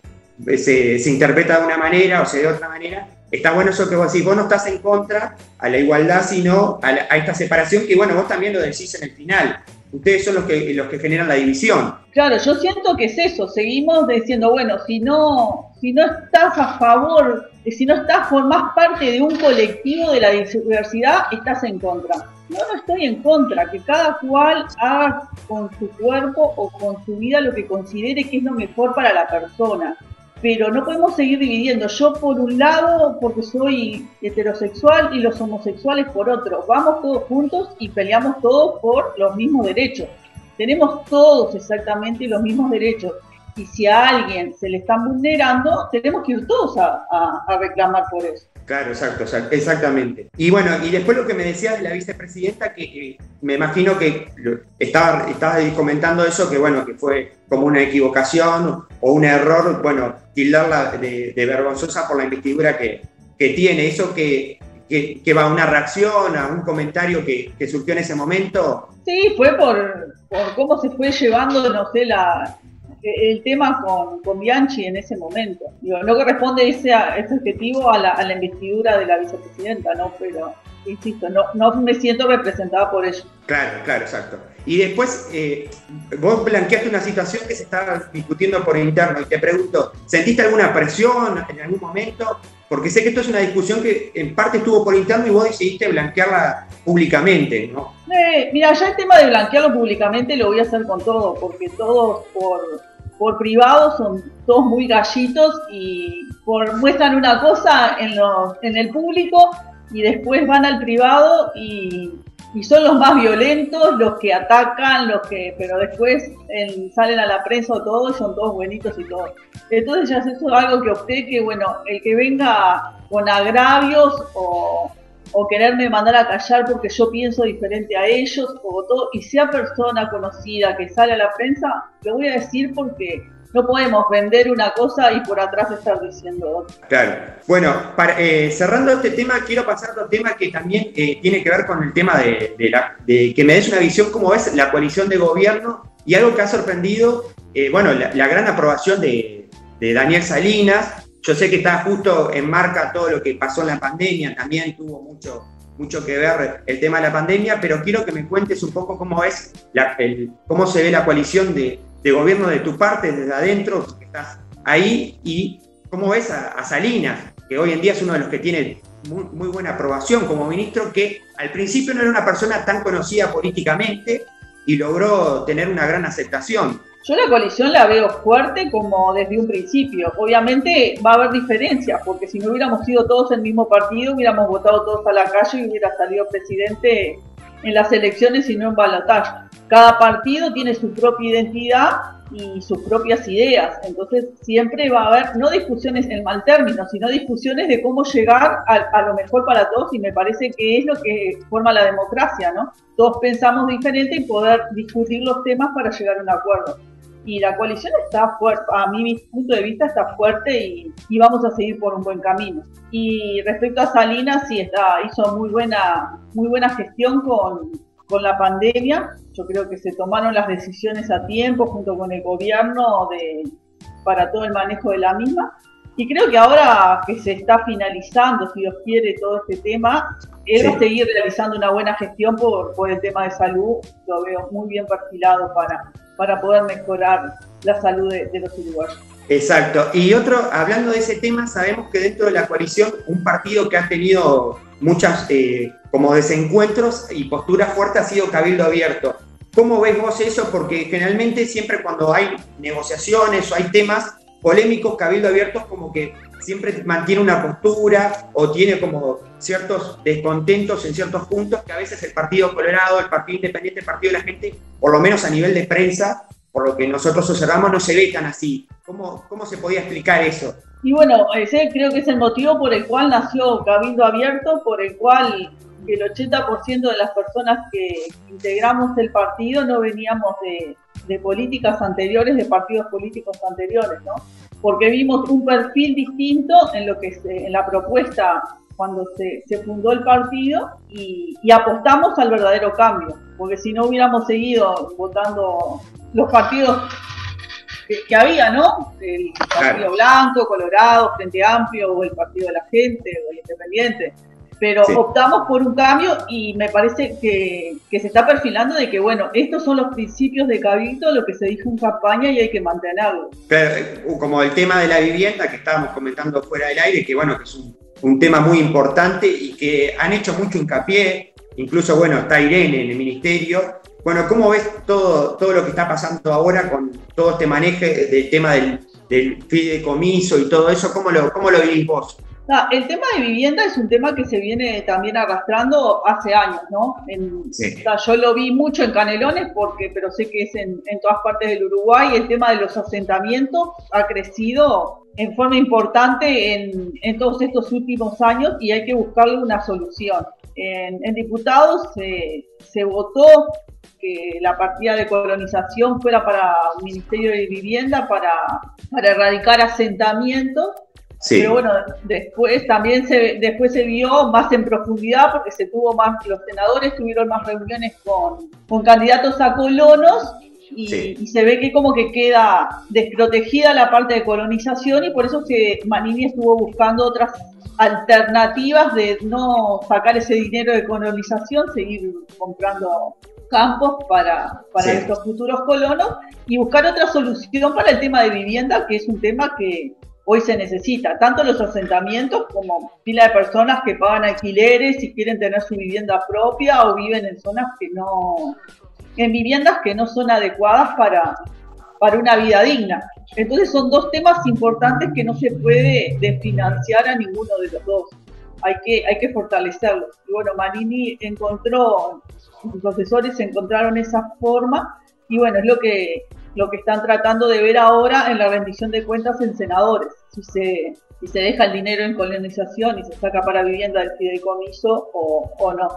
se, interpreta de una manera o se de otra manera. Está bueno eso que vos decís, vos no estás en contra a la igualdad, sino a, a esta separación que, bueno, vos también lo decís en el final. Ustedes son los que, los que generan la división. Claro, yo siento que es eso. Seguimos diciendo, bueno, si no, si no estás a favor, si no estás, formás parte de un colectivo de la diversidad, estás en contra. No, no estoy en contra, que cada cual haga con su cuerpo o con su vida lo que considere que es lo mejor para la persona pero no podemos seguir dividiendo. Yo por un lado, porque soy heterosexual y los homosexuales por otro. Vamos todos juntos y peleamos todos por los mismos derechos. Tenemos todos exactamente los mismos derechos. Y si a alguien se le están vulnerando, tenemos que ir todos a reclamar por eso. Claro, exacto, exactamente. Y bueno, y después lo que me decías de la vicepresidenta, que, me imagino que estaba, estabas comentando eso, que bueno, que fue como una equivocación o un error, bueno, tildarla de, vergonzosa por la investidura que, que tiene. Eso que, que, va a una reacción, a un comentario que, surgió en ese momento. Sí, fue por, por cómo se fue llevando, no sé, la, el tema con, con, Bianchi en ese momento. Digo, no corresponde ese, ese objetivo a la, a la, investidura de la vicepresidenta, ¿no? Pero, insisto, no, no me siento representada por ello. Claro, claro, exacto. Y después, eh, vos blanqueaste una situación que se estaba discutiendo por interno y te pregunto, ¿sentiste alguna presión en algún momento? Porque sé que esto es una discusión que en parte estuvo por interno y vos decidiste blanquearla públicamente, ¿no? Eh, mira, ya el tema de blanquearlo públicamente lo voy a hacer con todo, porque todos por por privado son todos muy gallitos y por, muestran una cosa en, los, en el público y después van al privado y, son los más violentos, los que atacan, los que, pero después salen a la prensa o todos, son todos buenitos y todos. Entonces ya eso es algo que opté que, bueno, el que venga con agravios o, o quererme mandar a callar porque yo pienso diferente a ellos, o todo, y sea persona conocida que sale a la prensa, lo voy a decir porque no podemos vender una cosa y por atrás estar diciendo otra. Claro. Bueno, eh, cerrando este tema, quiero pasar a otro tema que también eh, tiene que ver con el tema de, la, que me des una visión cómo es la coalición de gobierno y algo que ha sorprendido, eh, bueno, la, gran aprobación de, de Daniel Salinas, yo sé que está justo en marca todo lo que pasó en la pandemia, también tuvo mucho, mucho que ver el tema de la pandemia, pero quiero que me cuentes un poco cómo es cómo se ve la coalición de, gobierno de tu parte, desde adentro, que estás ahí, y cómo ves a, Salinas, que hoy en día es uno de los que tiene muy, muy, buena aprobación como ministro, que al principio no era una persona tan conocida políticamente y logró tener una gran aceptación. Yo la coalición la veo fuerte como desde un principio. Obviamente va a haber diferencias, porque si no hubiéramos sido todos el mismo partido, hubiéramos votado todos a la calle y hubiera salido presidente en las elecciones y no en balotaje. Cada partido tiene su propia identidad y sus propias ideas. Entonces siempre va a haber, no discusiones en mal término, sino discusiones de cómo llegar a, a, lo mejor para todos y me parece que es lo que forma la democracia, ¿no? Todos pensamos diferente y poder discutir los temas para llegar a un acuerdo y la coalición está fuerte, a mi punto de vista está fuerte y, vamos a seguir por un buen camino. Y respecto a Salinas, sí, está, hizo muy buena, muy buena gestión con, con la pandemia. Yo creo que se tomaron las decisiones a tiempo junto con el gobierno de, para todo el manejo de la misma. Y creo que ahora que se está finalizando, si Dios quiere, todo este tema, él va a seguir realizando una buena gestión por, por el tema de salud. Lo veo muy bien perfilado para, para poder mejorar la salud de, los uruguayos. Exacto. Y otro, hablando de ese tema, sabemos que dentro de la coalición, un partido que ha tenido muchas eh, como desencuentros y posturas fuertes ha sido Cabildo Abierto. ¿Cómo ves vos eso? Porque generalmente siempre cuando hay negociaciones o hay temas polémicos, Cabildo Abierto como que siempre mantiene una postura o tiene como ciertos descontentos en ciertos puntos que a veces el Partido Colorado, el Partido Independiente, el Partido de la Gente, por lo menos a nivel de prensa, por lo que nosotros observamos, no se ve tan así. ¿Cómo, cómo se podía explicar eso? Y bueno, ese creo que es el motivo por el cual nació Cabildo Abierto, por el cual el 80% de las personas que integramos el partido no veníamos de, de políticas anteriores, de partidos políticos anteriores, ¿no? Porque vimos un perfil distinto en lo que en la propuesta cuando se, fundó el partido y, apostamos al verdadero cambio, porque si no hubiéramos seguido votando los partidos que, había, ¿no? El Partido Blanco, Colorado, Frente Amplio, o el Partido de la Gente, o el Independiente pero optamos por un cambio y me parece que, se está perfilando de que, bueno, estos son los principios de Cabildo, lo que se dijo en campaña y hay que mantenerlo. Eh, como el tema de la vivienda que estábamos comentando fuera del aire, que bueno, que es un, un tema muy importante y que han hecho mucho hincapié, incluso, bueno, está Irene en el ministerio. Bueno, ¿cómo ves todo, todo lo que está pasando ahora con todo este manejo del tema del, del fideicomiso y todo eso? ¿Cómo lo, cómo lo vivís vos? El tema de vivienda es un tema que se viene también arrastrando hace años, ¿no? yo lo vi mucho en Canelones, porque, pero sé que es en, todas partes del Uruguay. El tema de los asentamientos ha crecido en forma importante en, todos estos últimos años y hay que buscarle una solución. En, diputados se votó que la partida de colonización fuera para el Ministerio de Vivienda para, para erradicar asentamientos pero bueno, después también se, después se vio más en profundidad porque se tuvo más, los senadores tuvieron más reuniones con, con candidatos a colonos y, se ve que como que queda desprotegida la parte de colonización y por eso que Manini estuvo buscando otras alternativas de no sacar ese dinero de colonización, seguir comprando campos para, para estos futuros colonos y buscar otra solución para el tema de vivienda, que es un tema que, hoy se necesita, tanto los asentamientos como pila de personas que pagan alquileres y quieren tener su vivienda propia o viven en zonas que no, en viviendas que no son adecuadas para, para una vida digna. Entonces son dos temas importantes que no se puede desfinanciar a ninguno de los dos. Hay que, hay que fortalecerlos. Y bueno, Marini encontró, los profesores encontraron esa forma y bueno, es lo que, lo que están tratando de ver ahora en la rendición de cuentas en senadores. Si se, si se deja el dinero en colonización y se saca para vivienda del fideicomiso o, o no.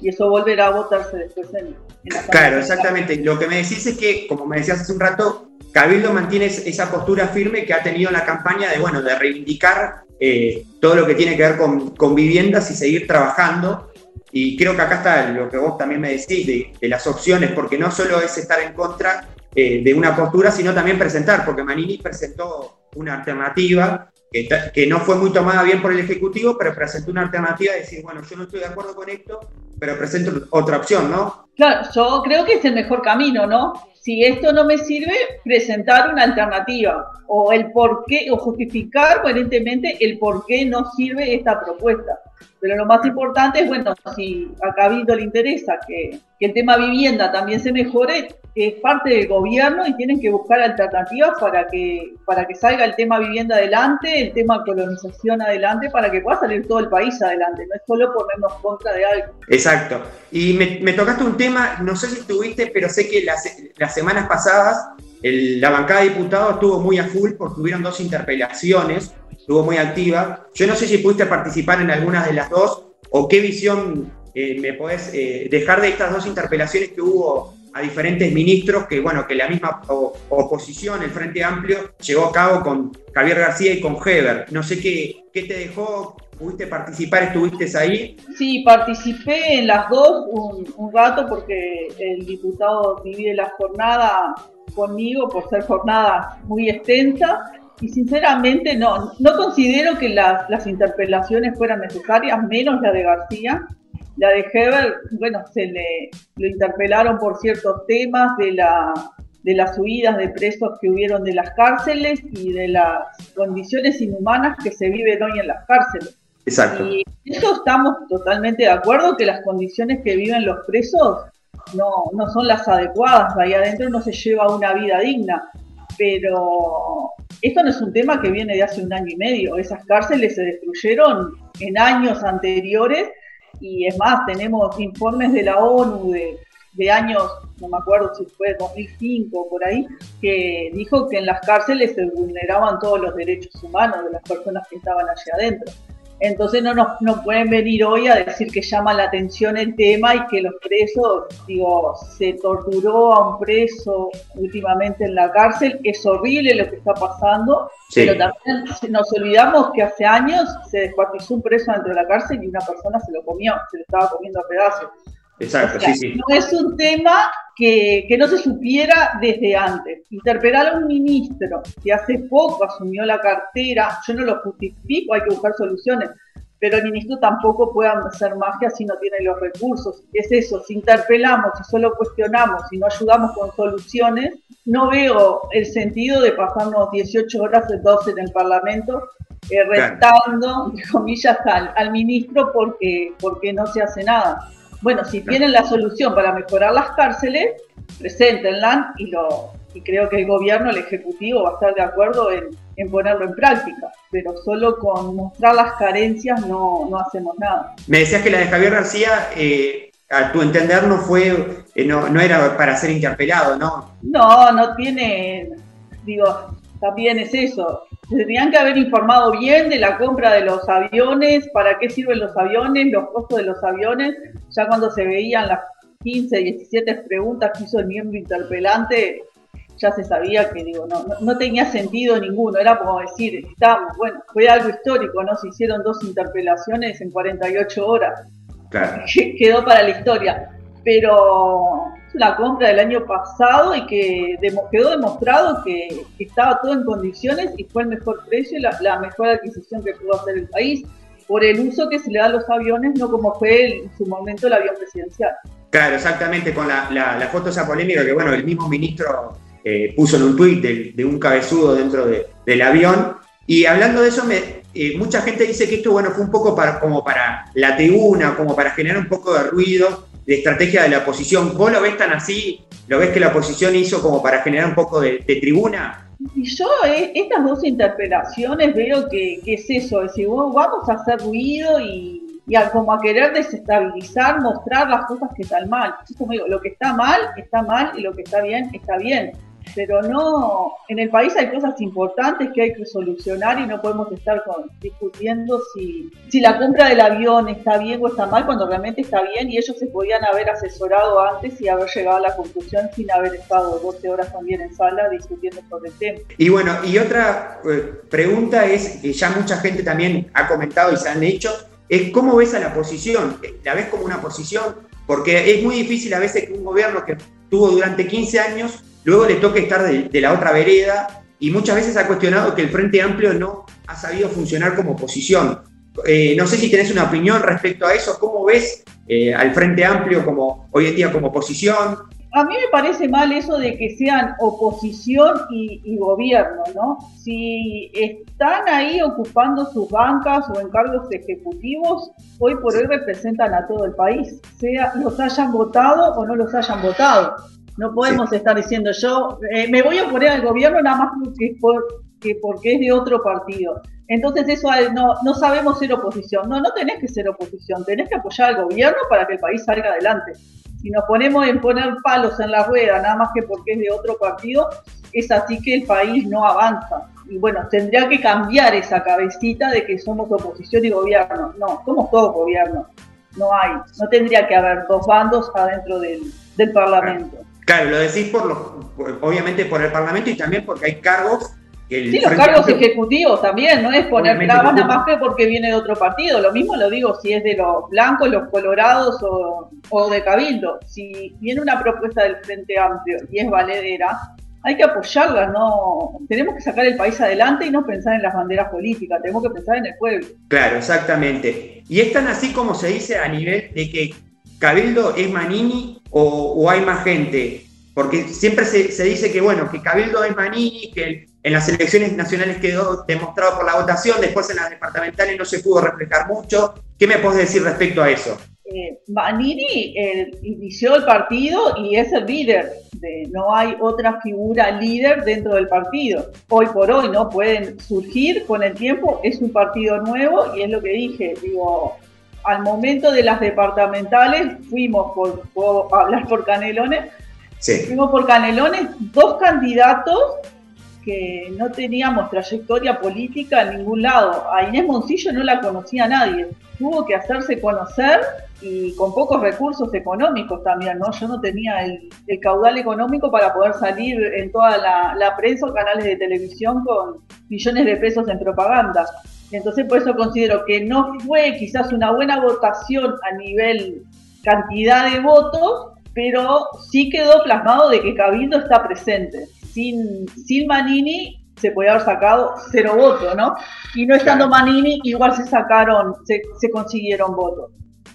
Y eso volverá a votarse después en, en la Claro, exactamente. Lo que me decís es que, como me decías hace un rato, Cabildo mantiene esa postura firme que ha tenido en la campaña de, bueno, de reivindicar eh, todo lo que tiene que ver con, con, viviendas y seguir trabajando. Y creo que acá está lo que vos también me decís de, de las opciones, porque no solo es estar en contra eh, de una postura, sino también presentar, porque Manini presentó una alternativa que, que, no fue muy tomada bien por el Ejecutivo, pero presentó una alternativa de decir, bueno, yo no estoy de acuerdo con esto, pero presento otra opción, ¿no? Claro, yo creo que es el mejor camino, ¿no? Si esto no me sirve, presentar una alternativa o el por qué, o justificar coherentemente el por qué no sirve esta propuesta. Pero lo más importante es, bueno, si a Cabildo le interesa que, que el tema vivienda también se mejore, es parte del gobierno y tienen que buscar alternativas para que, para que salga el tema vivienda adelante, el tema colonización adelante, para que pueda salir todo el país adelante, no es solo ponernos contra de algo. Exacto. Y me, tocaste un tema, no sé si estuviste, pero sé que las, las semanas pasadas la bancada de diputados estuvo muy a full porque tuvieron dos interpelaciones, estuvo muy activa. Yo no sé si pudiste participar en algunas de las dos o qué visión eh, me podés eh, dejar de estas dos interpelaciones que hubo a diferentes ministros que, bueno, que la misma oposición, el Frente Amplio, llevó a cabo con Javier García y con Heber. No sé qué, qué te dejó, ¿pudiste participar? ¿Estuviste ahí? Sí, participé en las dos un, un rato porque el diputado divide la jornada conmigo por ser jornada muy extensa y sinceramente no, no considero que las, las interpelaciones fueran necesarias, menos la de García. La de Heber, bueno, se le lo interpelaron por ciertos temas de, la, de las huidas de presos que hubieron de las cárceles y de las condiciones inhumanas que se viven hoy en las cárceles. Exacto. Y eso estamos totalmente de acuerdo, que las condiciones que viven los presos no, no son las adecuadas, ahí adentro no se lleva una vida digna. Pero esto no es un tema que viene de hace un año y medio, esas cárceles se destruyeron en años anteriores y es más, tenemos informes de la ONU de, años, no me acuerdo si fue 2005 o por ahí, que dijo que en las cárceles se vulneraban todos los derechos humanos de las personas que estaban allí adentro. Entonces no nos no pueden venir hoy a decir que llama la atención el tema y que los presos, digo, se torturó a un preso últimamente en la cárcel. Es horrible lo que está pasando, sí. pero también nos olvidamos que hace años se descuartizó un preso dentro de la cárcel y una persona se lo comió, se lo estaba comiendo a pedazos. Exacto, o sea, sí, sí. No es un tema que, que, no se supiera desde antes. Interpelar a un ministro que hace poco asumió la cartera, yo no lo justifico, hay que buscar soluciones, pero el ministro tampoco puede hacer magia si no tiene los recursos. Es eso, si interpelamos, si solo cuestionamos, si no ayudamos con soluciones, no veo el sentido de pasarnos 18 horas, 12 en el Parlamento eh, restando, entre comillas, al, al ministro porque, porque no se hace nada. Bueno, si tienen la solución para mejorar las cárceles, preséntenla y, lo, y creo que el gobierno, el ejecutivo va a estar de acuerdo en, en ponerlo en práctica, pero solo con mostrar las carencias no, no hacemos nada. Me decías que la de Javier García, eh, a tu entender, no fue, eh, no, no era para ser interpelado, ¿no? No, no tiene, digo, también es eso. Tendrían que haber informado bien de la compra de los aviones, para qué sirven los aviones, los costos de los aviones. Ya cuando se veían las 15, 17 preguntas que hizo el miembro interpelante, ya se sabía que digo, no, no, no tenía sentido ninguno. Era como decir, estamos, bueno, fue algo histórico, ¿no? Se hicieron dos interpelaciones en 48 horas. Claro. [LAUGHS] Quedó para la historia. Pero la compra del año pasado y que quedó demostrado que, estaba todo en condiciones y fue el mejor precio y la, mejor adquisición que pudo hacer el país por el uso que se le da a los aviones, no como fue en su momento el avión presidencial. Claro, exactamente, con la, la, la foto esa polémica que, bueno, el mismo ministro eh, puso en un tuit de, un cabezudo dentro de, del avión. Y hablando de eso, eh, mucha gente dice que esto, bueno, fue un poco para, como para la tribuna, como para generar un poco de ruido, de estrategia de la oposición. ¿Vos lo ves tan así? ¿Lo ves que la oposición hizo como para generar un poco de, tribuna? Y yo eh, estas dos interpelaciones veo que, es eso, es decir, vamos a hacer ruido y, como a querer desestabilizar, mostrar las cosas que están mal. Lo que está mal, está mal y lo que está bien, está bien pero no, en el país hay cosas importantes que hay que solucionar y no podemos estar discutiendo si, si la compra del avión está bien o está mal cuando realmente está bien y ellos se podían haber asesorado antes y haber llegado a la conclusión sin haber estado 12 horas también en sala discutiendo sobre el tema. Y bueno, y otra eh, pregunta es, que ya mucha gente también ha comentado y se han hecho, es cómo ves a la oposición, ¿la ves como una oposición? Porque es muy difícil a veces que un gobierno que tuvo durante 15 años luego le toca estar de, la otra vereda y muchas veces ha cuestionado que el Frente Amplio no ha sabido funcionar como oposición. Eh, no sé si tenés una opinión respecto a eso, ¿cómo ves eh, al Frente Amplio como hoy en día como oposición? A mí me parece mal eso de que sean oposición y, gobierno, ¿no? Si están ahí ocupando sus bancas o encargos ejecutivos, hoy por hoy representan a todo el país, sea los hayan votado o no los hayan votado. No podemos estar diciendo yo eh, me voy a oponer al gobierno nada más que, porque es de otro partido. Entonces eso no, no sabemos ser oposición. No, no tenés que ser oposición, tenés que apoyar al gobierno para que el país salga adelante. Si nos ponemos en poner palos en la rueda nada más que porque es de otro partido, es así que el país no avanza. Y bueno, tendría que cambiar esa cabecita de que somos oposición y gobierno. No, somos todos gobierno. No hay, no tendría que haber dos bandos adentro del, del Parlamento. Claro, lo decís por los, obviamente por el Parlamento y también porque hay cargos que sí, los cargos ejecutivos también, no es poner trabas nada más que porque viene de otro partido. Lo mismo lo digo si es de los blancos, los colorados o, de Cabildo. Si viene una propuesta del Frente Amplio y es valedera, hay que apoyarla, no tenemos que sacar el país adelante y no pensar en las banderas políticas, tenemos que pensar en el pueblo. Claro, exactamente. Y es tan así como se dice a nivel de que Cabildo es Manini o, hay más gente? Porque siempre se, dice que, bueno, que Cabildo es Manini, que en las elecciones nacionales quedó demostrado por la votación, después en las departamentales no se pudo reflejar mucho. ¿Qué me puedes decir respecto a eso? Eh, Manini inició el partido y es el líder. De, no hay otra figura líder dentro del partido. Hoy por hoy no pueden surgir con el tiempo. Es un partido nuevo y es lo que dije. Digo, al momento de las departamentales fuimos por, hablar por Canelones, fuimos por Canelones dos candidatos que no teníamos trayectoria política en ningún lado. A Inés Moncillo no la conocía nadie. Tuvo que hacerse conocer y con pocos recursos económicos también, ¿no? Yo no tenía el, caudal económico para poder salir en toda la, la, prensa o canales de televisión con millones de pesos en propaganda. Entonces, por eso considero que no fue quizás una buena votación a nivel cantidad de votos, pero sí quedó plasmado de que Cabildo está presente. Sin, sin Manini se podía haber sacado cero votos, ¿no? Y no estando Manini, igual se sacaron, se, se consiguieron votos.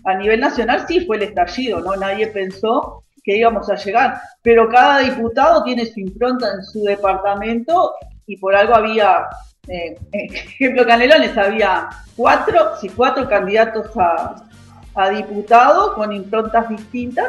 A nivel nacional sí fue el estallido, ¿no? Nadie pensó que íbamos a llegar, pero cada diputado tiene su impronta en su departamento y por algo había eh, [LAUGHS] ejemplo, Canelones había cuatro, sí, cuatro candidatos a, a diputado con improntas distintas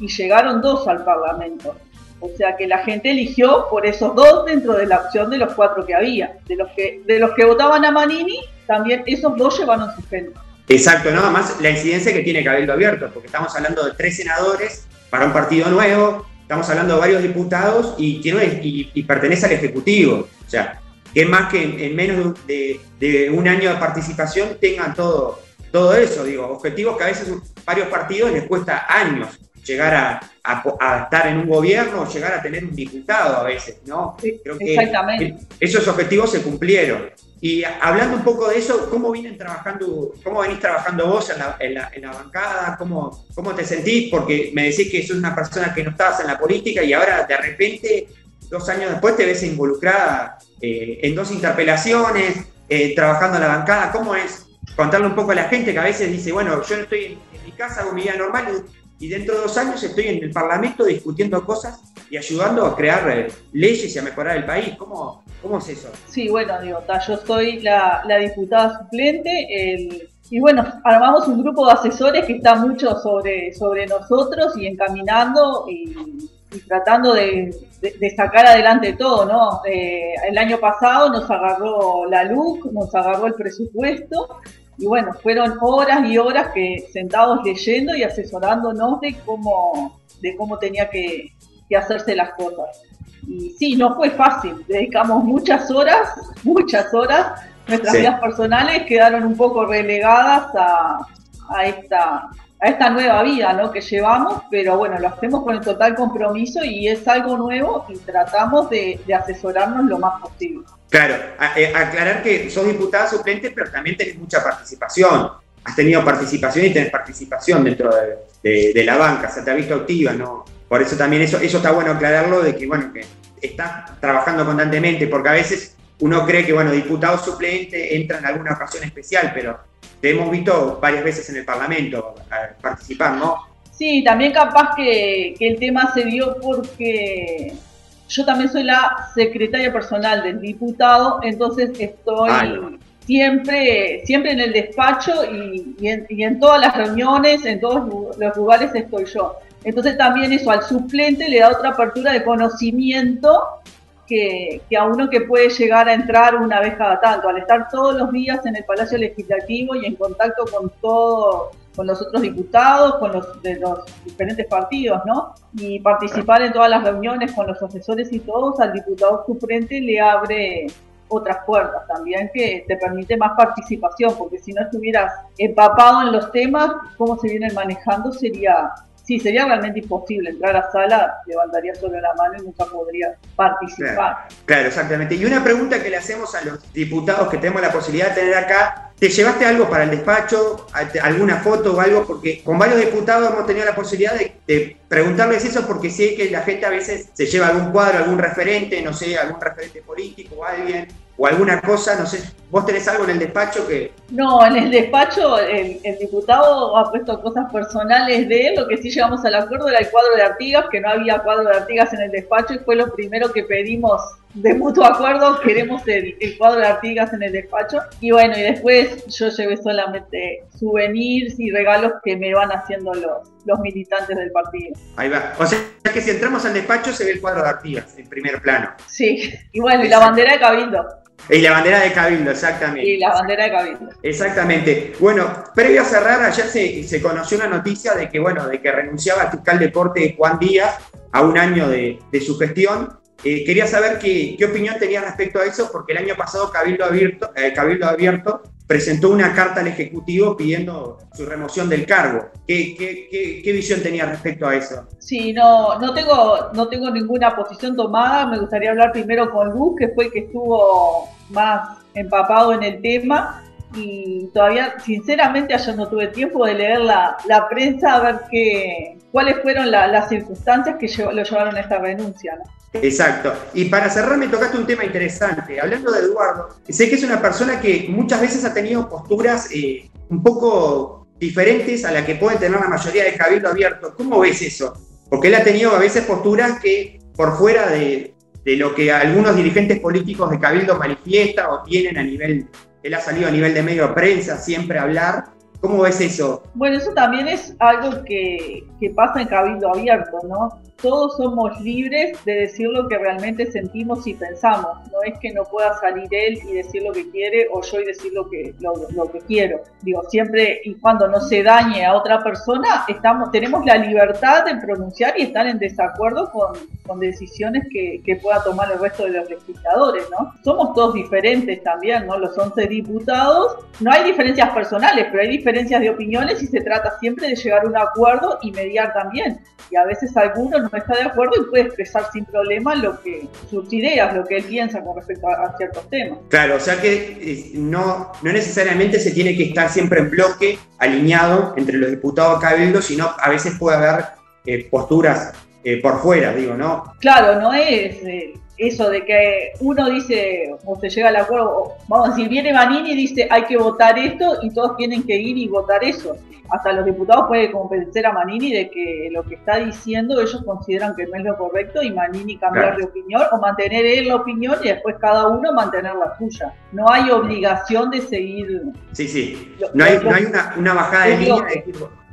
y llegaron dos al Parlamento. O sea que la gente eligió por esos dos dentro de la opción de los cuatro que había. De los que, de los que votaban a Manini, también esos dos llevaron su gente. Exacto, nada más la incidencia que tiene Cabildo Abierto, porque estamos hablando de tres senadores para un partido nuevo, estamos hablando de varios diputados y, tiene, y pertenece al Ejecutivo. O sea, que más que en, menos de, un año de participación tengan todo, todo eso, digo, objetivos que a veces varios partidos les cuesta años llegar a, estar en un gobierno o llegar a tener un diputado a veces, ¿no? Creo que exactamente. esos objetivos se cumplieron. Y hablando un poco de eso, ¿cómo vienen trabajando, cómo venís trabajando vos en la, en la, bancada? ¿Cómo, ¿Cómo te sentís? Porque me decís que sos una persona que no estabas en la política y ahora de repente, dos años después, te ves involucrada eh, en dos interpelaciones, eh, trabajando en la bancada. ¿Cómo es contarle un poco a la gente que a veces dice, bueno, yo estoy en, mi casa, hago mi vida normal y, dentro de dos años estoy en el Parlamento discutiendo cosas y ayudando a crear eh, leyes y a mejorar el país? ¿Cómo, cómo es eso? Sí, bueno, digo, yo soy la, diputada suplente. y bueno, armamos un grupo de asesores que está mucho sobre, sobre nosotros y encaminando y y tratando de, sacar adelante todo, ¿no? Eh, el año pasado nos agarró la LUC, nos agarró el presupuesto y bueno, fueron horas y horas que sentados leyendo y asesorándonos de cómo, de cómo tenía que, hacerse las cosas. Y sí, no fue fácil, dedicamos muchas horas, muchas horas, nuestras vidas personales quedaron un poco relegadas a, a esta a esta nueva vida ¿no? que llevamos, pero bueno, lo hacemos con el total compromiso y es algo nuevo y tratamos de, asesorarnos lo más posible. Claro, eh, aclarar que sos diputada suplente, pero también tenés mucha participación. Has tenido participación y tenés participación dentro de, la banca, se te ha visto activa, ¿no? Por eso también eso, eso está bueno aclararlo de que, bueno, que estás trabajando constantemente, porque a veces uno cree que, bueno, diputado suplente entra en alguna ocasión especial, pero te hemos visto varias veces en el Parlamento participar, ¿no? Sí, también capaz que, el tema se dio porque yo también soy la secretaria personal del diputado, entonces estoy siempre, siempre en el despacho y, en, y, en, todas las reuniones, en todos los lugares estoy yo. Entonces también eso al suplente le da otra apertura de conocimiento que, a uno que puede llegar a entrar una vez cada tanto, al estar todos los días en el Palacio Legislativo y en contacto con todo, con los otros diputados, con los de los diferentes partidos, ¿no? Y participar en todas las reuniones con los asesores y todos, al diputado suplente le abre otras puertas también que te permite más participación, porque si no estuvieras empapado en los temas, cómo se vienen manejando, sería sí, sería realmente imposible entrar a sala, levantaría solo la mano y nunca podría participar. Claro, exactamente. Y una pregunta que le hacemos a los diputados que tenemos la posibilidad de tener acá, ¿te llevaste algo para el despacho, alguna foto o algo? Porque con varios diputados hemos tenido la posibilidad de, preguntarles eso porque sé que la gente a veces se lleva algún cuadro, algún referente, no sé, algún referente político o alguien o alguna cosa, no sé, vos tenés algo en el despacho que... No, en el despacho el, diputado ha puesto cosas personales de él, lo que sí llegamos al acuerdo era el cuadro de Artigas, que no había cuadro de Artigas en el despacho y fue lo primero que pedimos de mutuo acuerdo, [LAUGHS] queremos el, cuadro de Artigas en el despacho. Y bueno, y después yo llevé solamente souvenirs y regalos que me van haciendo los, los militantes del partido. Ahí va. O sea que si entramos al despacho se ve el cuadro de Artigas en primer plano. Sí, [LAUGHS] y bueno, y la bandera de Cabildo. Y la bandera de Cabildo, exactamente. Y la bandera de Cabildo. Exactamente. Bueno, previo a cerrar, ayer se, se conoció una noticia de que, bueno, de que renunciaba el fiscal deporte Juan Díaz a un año de, de su gestión. Eh, quería saber qué, qué, opinión tenía respecto a eso, porque el año pasado Cabildo Abierto, eh, Cabildo Abierto presentó una carta al Ejecutivo pidiendo su remoción del cargo. ¿Qué, visión tenía respecto a eso? Sí, no, no, tengo, no tengo ninguna posición tomada. Me gustaría hablar primero con Luz, que fue el que estuvo más empapado en el tema. Y todavía, sinceramente, ayer no tuve tiempo de leer la, la prensa a ver qué, cuáles fueron las circunstancias que lo llevaron a esta renuncia. Exacto. Y para cerrar me tocaste un tema interesante. Hablando de Eduardo, sé que es una persona que muchas veces ha tenido posturas eh, un poco diferentes a la que puede tener la mayoría de Cabildo Abierto. ¿Cómo ves eso? Porque él ha tenido a veces posturas que por fuera de, de lo que algunos dirigentes políticos de Cabildo manifiestan o tienen a nivel, él ha salido a nivel de medio de prensa siempre a hablar, ¿Cómo ves eso? Bueno, eso también es algo que, que, pasa en Cabildo Abierto, ¿no? todos somos libres de decir lo que realmente sentimos y pensamos. No es que no pueda salir él y decir lo que quiere o yo y decir lo que, lo, que quiero. Digo, siempre y cuando no se dañe a otra persona, estamos, tenemos la libertad de pronunciar y estar en desacuerdo con, con decisiones que, que, pueda tomar el resto de los legisladores, ¿no? Somos todos diferentes también, ¿no? Los 11 diputados, no hay diferencias personales, pero hay diferencias de opiniones y se trata siempre de llegar a un acuerdo y mediar también. Y a veces algunos no está de acuerdo y puede expresar sin problema lo que sus ideas, lo que él piensa con respecto a, ciertos temas. Claro, o sea que eh, no, no necesariamente se tiene que estar siempre en bloque, alineado entre los diputados cabildo, sino a veces puede haber eh, posturas eh, por fuera, digo, ¿no? Claro, no es eso de que uno dice, o se llega al acuerdo, vamos a decir, viene Manini y dice hay que votar esto y todos tienen que ir y votar eso. Hasta los diputados pueden convencer a Manini de que lo que está diciendo ellos consideran que no es lo correcto y Manini cambiar de opinión o mantener él la opinión y después cada uno mantener la suya. No hay obligación de seguir. Sí, sí. No hay, no hay una, una bajada de línea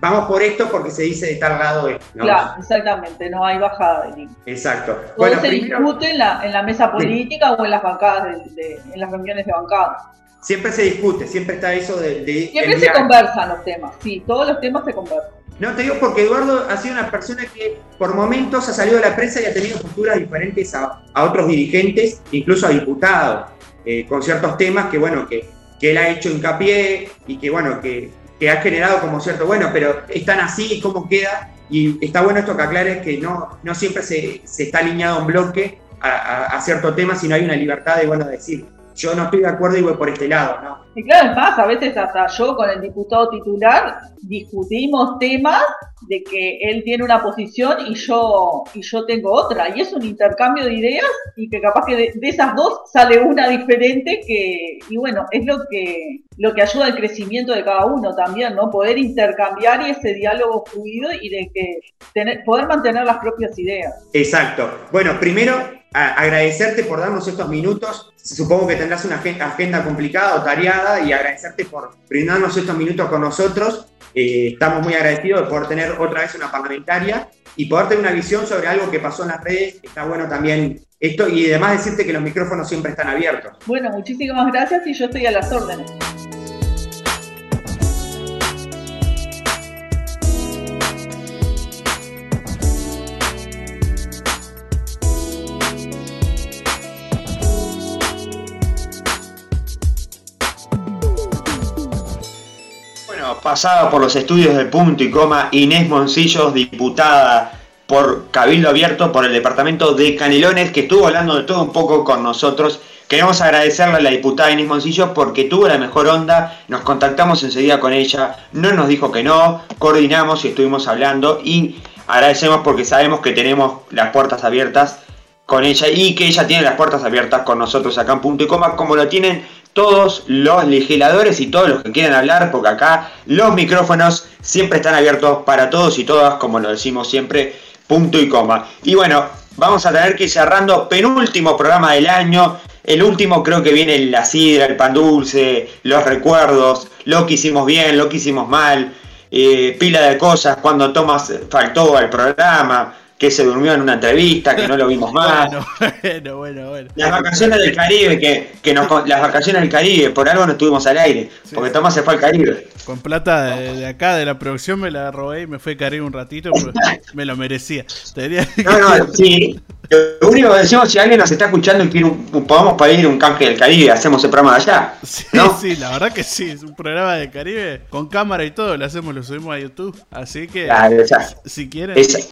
vamos por esto porque se dice de tal lado esto. Claro, exactamente, no hay bajada de línea. Exacto. Todo bueno, se discute en la, en la mesa política o en las bancadas, de, en las reuniones de bancada. Siempre se discute, siempre está eso de... de siempre se conversan los temas, sí, todos los temas se conversan. No, te digo porque Eduardo ha sido una persona que por momentos ha salido de la prensa y ha tenido posturas diferentes a, a otros dirigentes, incluso a diputados, eh, con ciertos temas que, bueno, que, que, él ha hecho hincapié y que, bueno, que, que, ha generado como cierto, bueno, pero están así, ¿cómo queda? Y está bueno esto que aclares que no, no siempre se, se está alineado en bloque a, a, a cierto tema, sino hay una libertad de, bueno, decir, yo no estoy de acuerdo y voy por este lado, ¿no? Y claro, es más, a veces hasta yo con el diputado titular discutimos temas de que él tiene una posición y yo, y yo tengo otra. Y es un intercambio de ideas y que capaz que de, de esas dos sale una diferente que, y bueno, es lo que, lo que ayuda al crecimiento de cada uno también, ¿no? Poder intercambiar y ese diálogo fluido y de que tener, poder mantener las propias ideas. Exacto. Bueno, primero agradecerte por darnos estos minutos. Supongo que tendrás una agenda complicada o tareada y agradecerte por brindarnos estos minutos con nosotros. Eh, estamos muy agradecidos de poder tener otra vez una parlamentaria y poder tener una visión sobre algo que pasó en las redes. Está bueno también esto y además decirte que los micrófonos siempre están abiertos. Bueno, muchísimas gracias y yo estoy a las órdenes. Pasada por los estudios de punto y coma Inés Moncillos, diputada por Cabildo Abierto por el departamento de Canelones, que estuvo hablando de todo un poco con nosotros. Queremos agradecerle a la diputada Inés Moncillos porque tuvo la mejor onda, nos contactamos enseguida con ella, no nos dijo que no, coordinamos y estuvimos hablando y agradecemos porque sabemos que tenemos las puertas abiertas con ella y que ella tiene las puertas abiertas con nosotros acá en punto y coma como lo tienen todos los legisladores y todos los que quieran hablar, porque acá los micrófonos siempre están abiertos para todos y todas, como lo decimos siempre, punto y coma. Y bueno, vamos a tener que ir cerrando penúltimo programa del año. El último creo que viene la sidra, el pan dulce, los recuerdos, lo que hicimos bien, lo que hicimos mal, eh, pila de cosas, cuando Tomás faltó al programa que se durmió en una entrevista, que no lo vimos [LAUGHS] más. bueno, bueno, bueno. Las vacaciones del Caribe, que, que nos, las vacaciones del Caribe, por algo no estuvimos al aire, sí. porque Tomás se fue al Caribe. Con plata de, de, acá, de la producción, me la robé y me fue al Caribe un ratito, porque [LAUGHS] me lo merecía. Tenía... No, no, [LAUGHS] sí. Lo único que decimos, si alguien nos está escuchando y quiere un, podamos pedir un canje del Caribe, hacemos el programa de allá. Sí, ¿no? sí, la verdad que sí, es un programa del Caribe con cámara y todo, lo hacemos, lo subimos a YouTube. Así que, claro, si quieren. Es,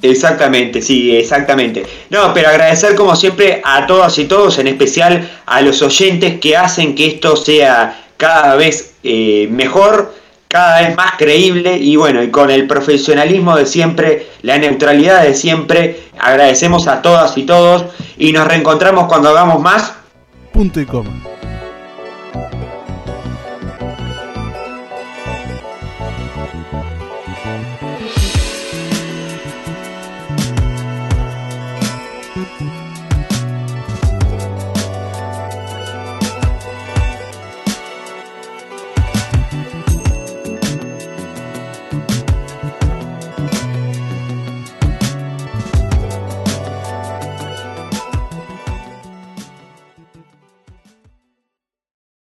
exactamente, sí, exactamente. No, pero agradecer como siempre a todas y todos, en especial a los oyentes que hacen que esto sea cada vez eh, mejor cada vez más creíble y bueno, y con el profesionalismo de siempre, la neutralidad de siempre, agradecemos a todas y todos y nos reencontramos cuando hagamos más. Punto y coma.